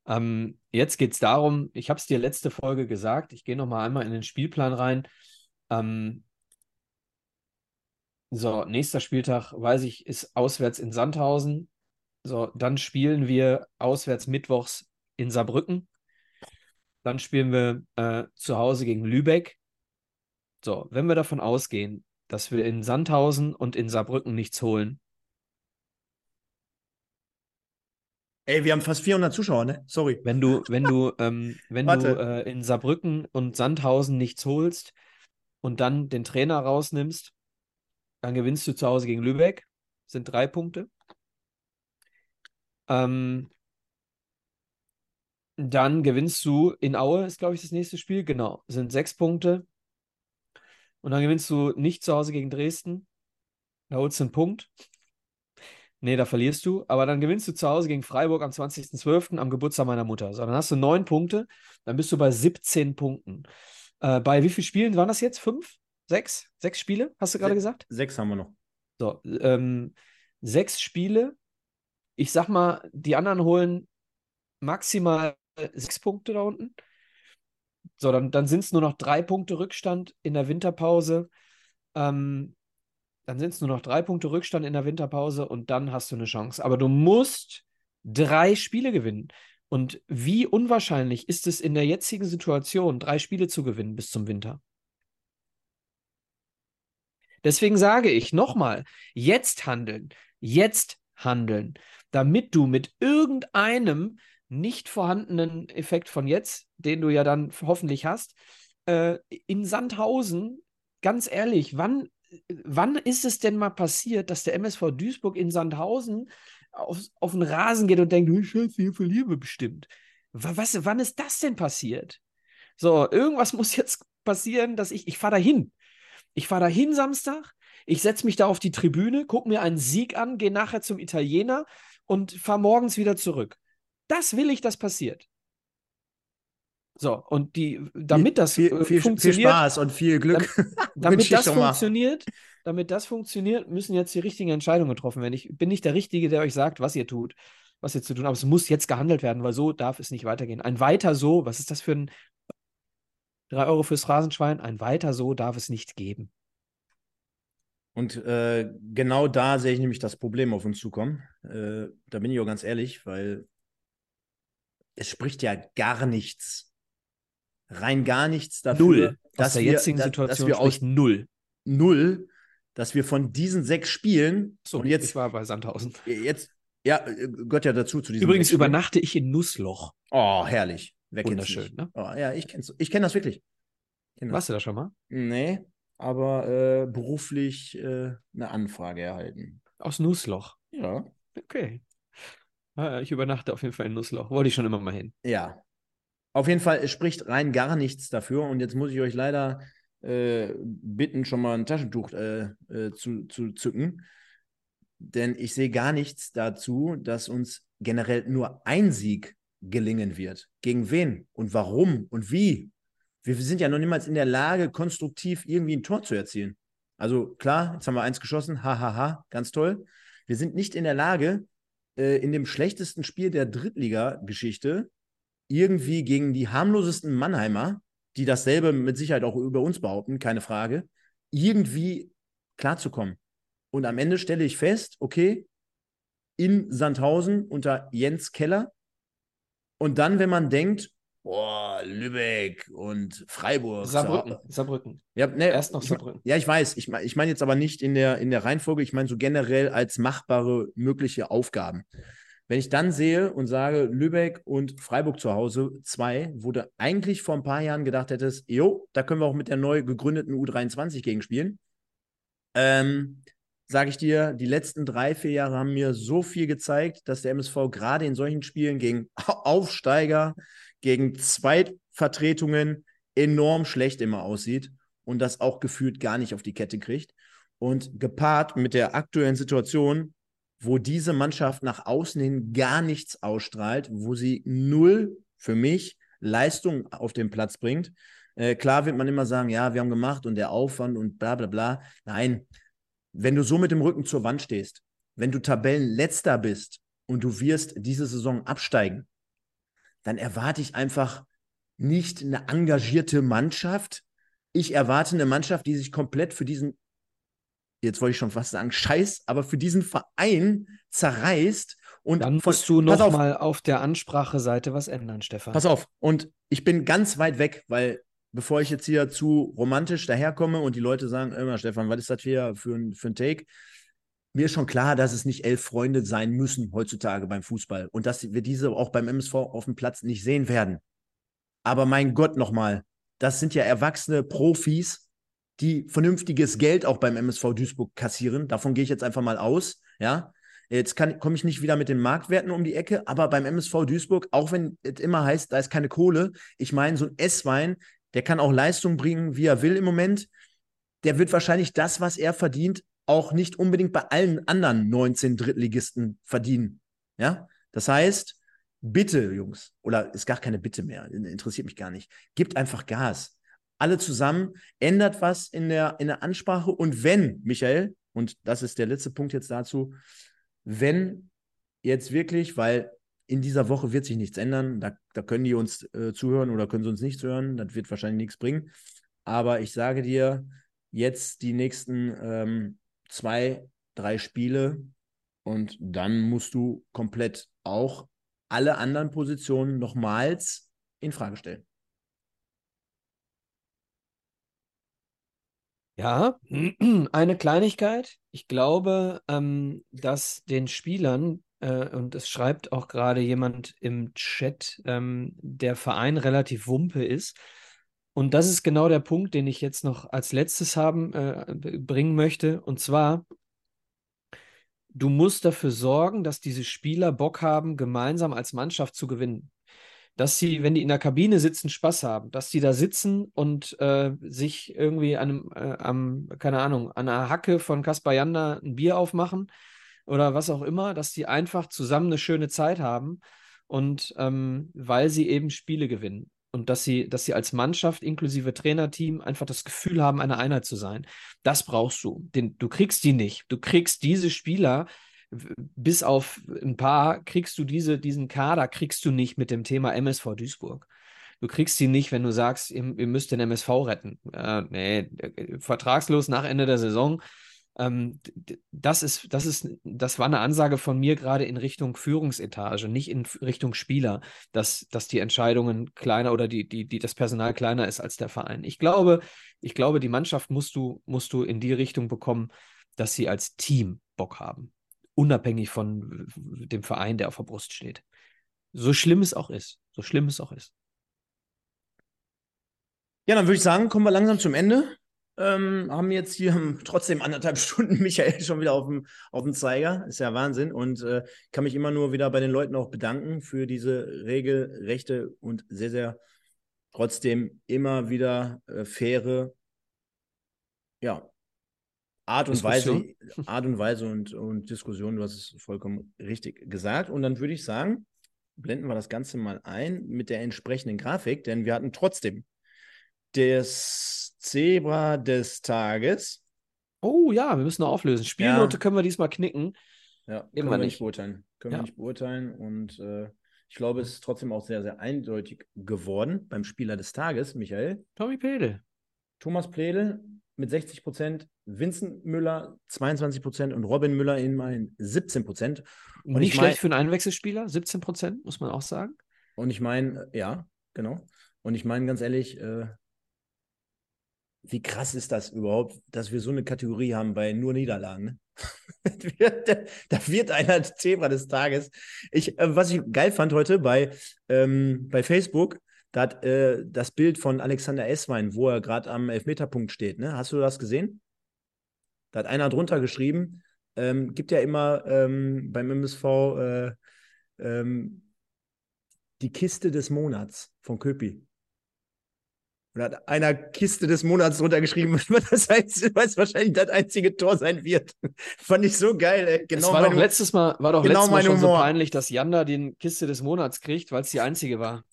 Ähm, jetzt geht es darum, ich habe es dir letzte Folge gesagt, ich gehe nochmal einmal in den Spielplan rein. Ähm, so, nächster Spieltag, weiß ich, ist auswärts in Sandhausen. So, dann spielen wir auswärts mittwochs in Saarbrücken. Dann spielen wir äh, zu Hause gegen Lübeck. So, wenn wir davon ausgehen, dass wir in Sandhausen und in Saarbrücken nichts holen, Ey, wir haben fast 400 Zuschauer, ne? Sorry. Wenn du, wenn du, ähm, wenn du äh, in Saarbrücken und Sandhausen nichts holst und dann den Trainer rausnimmst, dann gewinnst du zu Hause gegen Lübeck. Sind drei Punkte. Ähm, dann gewinnst du in Aue, ist glaube ich das nächste Spiel. Genau, sind sechs Punkte. Und dann gewinnst du nicht zu Hause gegen Dresden. Da holst du einen Punkt. Nee, da verlierst du. Aber dann gewinnst du zu Hause gegen Freiburg am 20.12. am Geburtstag meiner Mutter. So, dann hast du neun Punkte. Dann bist du bei 17 Punkten. Äh, bei wie vielen Spielen waren das jetzt? Fünf? Sechs? Sechs Spiele, hast du gerade gesagt? Sechs haben wir noch. So, ähm, sechs Spiele. Ich sag mal, die anderen holen maximal sechs Punkte da unten. So, dann, dann sind es nur noch drei Punkte Rückstand in der Winterpause. Ähm, dann sind es nur noch drei Punkte Rückstand in der Winterpause und dann hast du eine Chance. Aber du musst drei Spiele gewinnen. Und wie unwahrscheinlich ist es in der jetzigen Situation, drei Spiele zu gewinnen bis zum Winter? Deswegen sage ich nochmal, jetzt handeln, jetzt handeln, damit du mit irgendeinem nicht vorhandenen Effekt von jetzt, den du ja dann hoffentlich hast, äh, in Sandhausen, ganz ehrlich, wann wann ist es denn mal passiert, dass der MSV Duisburg in Sandhausen auf, auf den Rasen geht und denkt, Scheiße, hier verlieren wir bestimmt? Was, wann ist das denn passiert? So, irgendwas muss jetzt passieren, dass ich, ich fahre da hin. Ich fahre da hin Samstag, ich setze mich da auf die Tribüne, gucke mir einen Sieg an, gehe nachher zum Italiener und fahre morgens wieder zurück. Das will ich, dass passiert. So, und die, damit das viel, äh, viel, funktioniert. Viel Spaß und viel Glück. Damit, damit das funktioniert, damit das funktioniert, müssen jetzt die richtigen Entscheidungen getroffen werden. Ich bin nicht der Richtige, der euch sagt, was ihr tut, was ihr zu tun habt. Es muss jetzt gehandelt werden, weil so darf es nicht weitergehen. Ein weiter so, was ist das für ein 3 Euro fürs Rasenschwein? Ein weiter so darf es nicht geben. Und äh, genau da sehe ich nämlich das Problem auf uns zukommen. Äh, da bin ich auch ganz ehrlich, weil es spricht ja gar nichts rein gar nichts dafür, null. dass aus der wir, jetzigen Situation dass wir aus null. Null, dass wir von diesen sechs Spielen so, und jetzt ich war bei Sandhausen. Jetzt ja, gehört ja dazu zu diesem Übrigens übernachte ich in Nussloch. Oh, herrlich. Wer Wunderschön, ne? Oh, ja, ich kenne ich kenn das wirklich. Kenn Warst du da schon mal? Nee, aber äh, beruflich äh, eine Anfrage erhalten. Aus Nussloch? Ja. Okay. Ich übernachte auf jeden Fall in Nussloch. Wollte ich schon immer mal hin. Ja, auf jeden Fall, es spricht rein gar nichts dafür. Und jetzt muss ich euch leider äh, bitten, schon mal ein Taschentuch äh, äh, zu, zu zücken. Denn ich sehe gar nichts dazu, dass uns generell nur ein Sieg gelingen wird. Gegen wen und warum und wie? Wir sind ja noch niemals in der Lage, konstruktiv irgendwie ein Tor zu erzielen. Also klar, jetzt haben wir eins geschossen, hahaha, ha, ha, ganz toll. Wir sind nicht in der Lage, äh, in dem schlechtesten Spiel der Drittliga-Geschichte irgendwie gegen die harmlosesten Mannheimer, die dasselbe mit Sicherheit auch über uns behaupten, keine Frage, irgendwie klarzukommen. Und am Ende stelle ich fest, okay, in Sandhausen unter Jens Keller. Und dann, wenn man denkt, boah, Lübeck und Freiburg. Saarbrücken. Saarbrücken. Ja, ne, Erst noch Saarbrücken. Ich, ja, ich weiß. Ich, ich meine jetzt aber nicht in der, in der Reihenfolge, ich meine so generell als machbare mögliche Aufgaben. Wenn ich dann sehe und sage, Lübeck und Freiburg zu Hause, zwei, wo du eigentlich vor ein paar Jahren gedacht hättest, jo, da können wir auch mit der neu gegründeten U23 gegen spielen. Ähm, sage ich dir, die letzten drei, vier Jahre haben mir so viel gezeigt, dass der MSV gerade in solchen Spielen gegen Aufsteiger, gegen Zweitvertretungen enorm schlecht immer aussieht und das auch gefühlt gar nicht auf die Kette kriegt. Und gepaart mit der aktuellen Situation, wo diese Mannschaft nach außen hin gar nichts ausstrahlt, wo sie null für mich Leistung auf den Platz bringt. Äh, klar wird man immer sagen, ja, wir haben gemacht und der Aufwand und bla bla bla. Nein, wenn du so mit dem Rücken zur Wand stehst, wenn du Tabellenletzter bist und du wirst diese Saison absteigen, dann erwarte ich einfach nicht eine engagierte Mannschaft. Ich erwarte eine Mannschaft, die sich komplett für diesen, jetzt wollte ich schon fast sagen, Scheiß, aber für diesen Verein zerreißt. Und dann musst von, du noch auf, mal auf der Anspracheseite was ändern, Stefan. Pass auf, und ich bin ganz weit weg, weil bevor ich jetzt hier zu romantisch daherkomme und die Leute sagen, immer Stefan, was ist das hier für ein, für ein Take? Mir ist schon klar, dass es nicht elf Freunde sein müssen heutzutage beim Fußball und dass wir diese auch beim MSV auf dem Platz nicht sehen werden. Aber mein Gott nochmal, das sind ja erwachsene Profis, die vernünftiges Geld auch beim MSV Duisburg kassieren. Davon gehe ich jetzt einfach mal aus. Ja, jetzt komme ich nicht wieder mit den Marktwerten um die Ecke, aber beim MSV Duisburg, auch wenn es immer heißt, da ist keine Kohle, ich meine, so ein S-Wein, der kann auch Leistung bringen, wie er will im Moment. Der wird wahrscheinlich das, was er verdient, auch nicht unbedingt bei allen anderen 19 Drittligisten verdienen. Ja, das heißt, bitte, Jungs, oder ist gar keine Bitte mehr, interessiert mich gar nicht. Gebt einfach Gas. Alle zusammen, ändert was in der, in der Ansprache und wenn, Michael, und das ist der letzte Punkt jetzt dazu, wenn jetzt wirklich, weil in dieser Woche wird sich nichts ändern, da, da können die uns äh, zuhören oder können sie uns nicht zuhören, das wird wahrscheinlich nichts bringen. Aber ich sage dir, jetzt die nächsten ähm, zwei, drei Spiele und dann musst du komplett auch alle anderen Positionen nochmals in Frage stellen. Ja, eine Kleinigkeit. Ich glaube, ähm, dass den Spielern, äh, und es schreibt auch gerade jemand im Chat, ähm, der Verein relativ wumpe ist. Und das ist genau der Punkt, den ich jetzt noch als letztes haben, äh, bringen möchte. Und zwar, du musst dafür sorgen, dass diese Spieler Bock haben, gemeinsam als Mannschaft zu gewinnen. Dass sie, wenn die in der Kabine sitzen, Spaß haben, dass sie da sitzen und äh, sich irgendwie an, äh, am, keine Ahnung, an einer Hacke von Kaspar Janda ein Bier aufmachen oder was auch immer, dass die einfach zusammen eine schöne Zeit haben und ähm, weil sie eben Spiele gewinnen und dass sie, dass sie als Mannschaft inklusive Trainerteam einfach das Gefühl haben, eine Einheit zu sein. Das brauchst du. Den, du kriegst die nicht. Du kriegst diese Spieler, bis auf ein paar, kriegst du diese, diesen Kader, kriegst du nicht mit dem Thema MSV Duisburg. Du kriegst sie nicht, wenn du sagst, ihr, ihr müsst den MSV retten. Äh, nee, äh, vertragslos nach Ende der Saison ähm, das ist, das ist, das war eine Ansage von mir gerade in Richtung Führungsetage, nicht in Richtung Spieler, dass, dass die Entscheidungen kleiner oder die, die, die, das Personal kleiner ist als der Verein. Ich glaube, ich glaube, die Mannschaft musst du, musst du in die Richtung bekommen, dass sie als Team Bock haben. Unabhängig von dem Verein, der auf der Brust steht. So schlimm es auch ist. So schlimm es auch ist. Ja, dann würde ich sagen, kommen wir langsam zum Ende. Ähm, haben jetzt hier trotzdem anderthalb Stunden Michael schon wieder auf dem, auf dem Zeiger. Ist ja Wahnsinn. Und äh, kann mich immer nur wieder bei den Leuten auch bedanken für diese regelrechte und sehr, sehr trotzdem immer wieder äh, faire ja, Art und Weise, Art und Weise und, und Diskussion. Du hast es vollkommen richtig gesagt. Und dann würde ich sagen, blenden wir das Ganze mal ein mit der entsprechenden Grafik, denn wir hatten trotzdem das Zebra des Tages. Oh ja, wir müssen noch auflösen. Spielnote ja. können wir diesmal knicken. Ja, können wir nicht beurteilen. Können ja. wir nicht beurteilen. Und äh, ich glaube, es ist trotzdem auch sehr, sehr eindeutig geworden beim Spieler des Tages, Michael. Tommy Pledel. Thomas Pledel mit 60 Prozent, Vincent Müller 22 Prozent und Robin Müller immerhin 17 Prozent. Nicht schlecht für einen Einwechselspieler, 17 Prozent, muss man auch sagen. Und ich meine, ja, genau. Und ich meine ganz ehrlich, äh, wie krass ist das überhaupt, dass wir so eine Kategorie haben bei nur Niederlagen? Ne? da wird einer Thema des Tages. Ich, äh, was ich geil fand heute bei, ähm, bei Facebook, da hat äh, das Bild von Alexander Esswein, wo er gerade am Elfmeterpunkt steht. Ne? Hast du das gesehen? Da hat einer drunter geschrieben, ähm, gibt ja immer ähm, beim MSV äh, ähm, die Kiste des Monats von Köpi. Und hat einer Kiste des Monats runtergeschrieben, das heißt, weil es wahrscheinlich das einzige Tor sein wird. Fand ich so geil, ey. Genau es war doch letztes Mal, war doch genau letztes Mal schon Humor. so peinlich, dass Janda den Kiste des Monats kriegt, weil es die einzige war.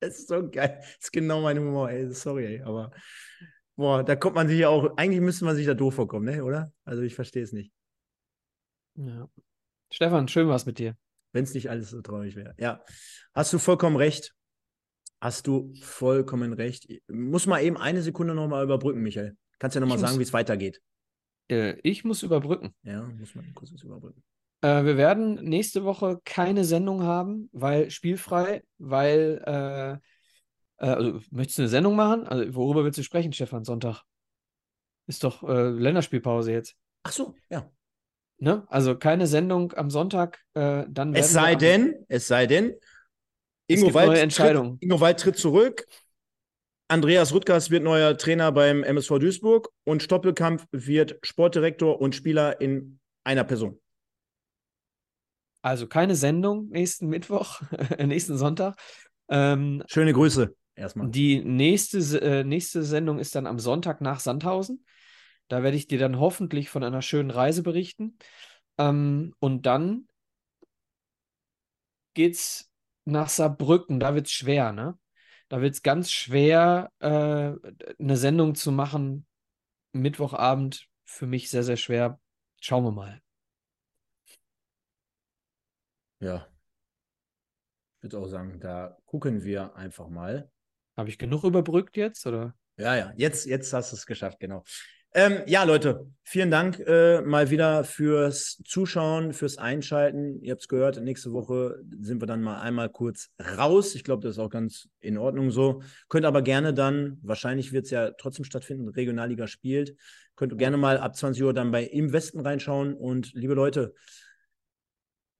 Das ist so geil. Das ist genau mein Humor, ey. Sorry, ey. Aber boah, da kommt man sich ja auch, eigentlich müsste man sich da doof vorkommen, ne? Oder? Also ich verstehe es nicht. Ja. Stefan, schön was mit dir. Wenn es nicht alles so traurig wäre. Ja. Hast du vollkommen recht. Hast du vollkommen recht. Muss mal eben eine Sekunde nochmal überbrücken, Michael. Kannst du ja nochmal sagen, wie es weitergeht? Äh, ich muss überbrücken. Ja, muss man kurz überbrücken. Äh, wir werden nächste Woche keine Sendung haben, weil spielfrei, weil äh, äh, also, möchtest du eine Sendung machen? Also, worüber willst du sprechen, Stefan, Sonntag? Ist doch äh, Länderspielpause jetzt. Ach so, ja. Ne? Also keine Sendung am Sonntag, äh, dann Es sei denn, es sei denn, Ingo Wald, tritt, Ingo Wald tritt zurück. Andreas Rüttgers wird neuer Trainer beim MSV Duisburg und Stoppelkampf wird Sportdirektor und Spieler in einer Person. Also keine Sendung nächsten Mittwoch, nächsten Sonntag. Ähm, Schöne Grüße erstmal. Die nächste, äh, nächste Sendung ist dann am Sonntag nach Sandhausen. Da werde ich dir dann hoffentlich von einer schönen Reise berichten. Ähm, und dann geht's nach Saarbrücken, da wird es schwer, ne? Da wird es ganz schwer, äh, eine Sendung zu machen. Mittwochabend für mich sehr, sehr schwer. Schauen wir mal. Ja. Ich würde auch sagen, da gucken wir einfach mal. Habe ich genug überbrückt jetzt, oder? Ja, ja, jetzt, jetzt hast du es geschafft, genau. Ähm, ja, Leute, vielen Dank äh, mal wieder fürs Zuschauen, fürs Einschalten. Ihr habt es gehört, nächste Woche sind wir dann mal einmal kurz raus. Ich glaube, das ist auch ganz in Ordnung so. Könnt aber gerne dann, wahrscheinlich wird es ja trotzdem stattfinden, Regionalliga spielt. Könnt gerne mal ab 20 Uhr dann bei Im Westen reinschauen. Und liebe Leute,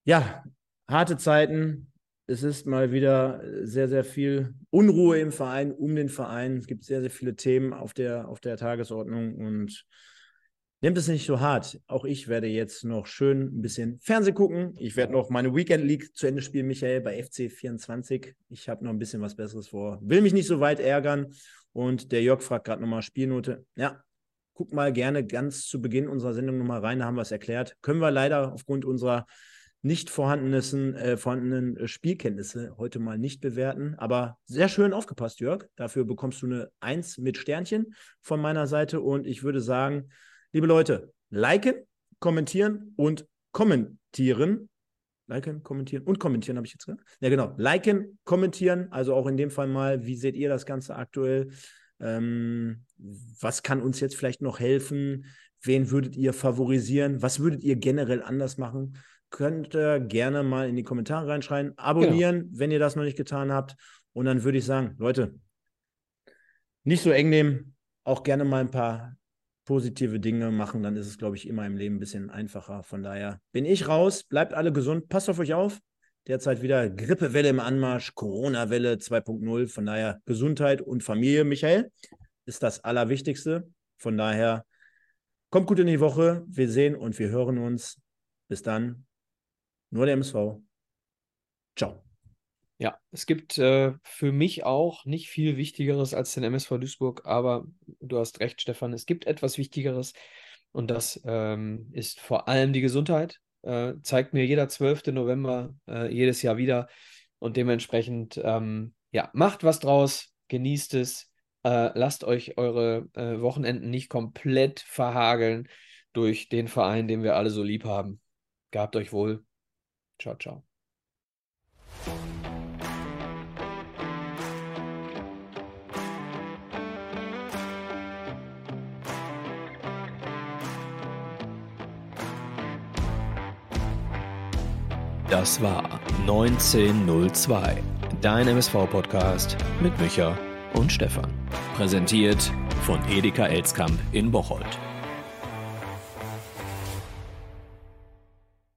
ja, harte Zeiten, es ist mal wieder sehr, sehr viel Unruhe im Verein, um den Verein. Es gibt sehr, sehr viele Themen auf der, auf der Tagesordnung und nehmt es nicht so hart. Auch ich werde jetzt noch schön ein bisschen Fernsehen gucken. Ich werde noch meine Weekend League zu Ende spielen, Michael, bei FC 24. Ich habe noch ein bisschen was Besseres vor. Will mich nicht so weit ärgern. Und der Jörg fragt gerade nochmal Spielnote. Ja, guck mal gerne ganz zu Beginn unserer Sendung nochmal rein, da haben wir es erklärt. Können wir leider aufgrund unserer nicht vorhandenen, äh, vorhandenen äh, Spielkenntnisse heute mal nicht bewerten. Aber sehr schön aufgepasst, Jörg. Dafür bekommst du eine Eins mit Sternchen von meiner Seite. Und ich würde sagen, liebe Leute, liken, kommentieren und kommentieren. Liken, kommentieren und kommentieren, habe ich jetzt gesagt. Ja, genau. Liken, kommentieren. Also auch in dem Fall mal, wie seht ihr das Ganze aktuell? Ähm, was kann uns jetzt vielleicht noch helfen? Wen würdet ihr favorisieren? Was würdet ihr generell anders machen? Könnt ihr gerne mal in die Kommentare reinschreiben. Abonnieren, genau. wenn ihr das noch nicht getan habt. Und dann würde ich sagen, Leute, nicht so eng nehmen, auch gerne mal ein paar positive Dinge machen, dann ist es, glaube ich, immer im Leben ein bisschen einfacher. Von daher bin ich raus, bleibt alle gesund, passt auf euch auf. Derzeit wieder Grippewelle im Anmarsch, Corona-Welle 2.0. Von daher Gesundheit und Familie, Michael, ist das Allerwichtigste. Von daher kommt gut in die Woche. Wir sehen und wir hören uns. Bis dann. Nur der MSV. Ciao. Ja, es gibt äh, für mich auch nicht viel Wichtigeres als den MSV Duisburg, aber du hast recht, Stefan, es gibt etwas Wichtigeres und das ähm, ist vor allem die Gesundheit. Äh, zeigt mir jeder 12. November äh, jedes Jahr wieder und dementsprechend, ähm, ja, macht was draus, genießt es Äh, lasst euch eure äh, Wochenenden nicht komplett verhageln durch den Verein, den wir alle so lieb haben. Gabt euch wohl. Ciao, ciao. Das war 1902, dein MSV-Podcast mit Micha und Stefan. Präsentiert von Edeka Elskamp in Bocholt.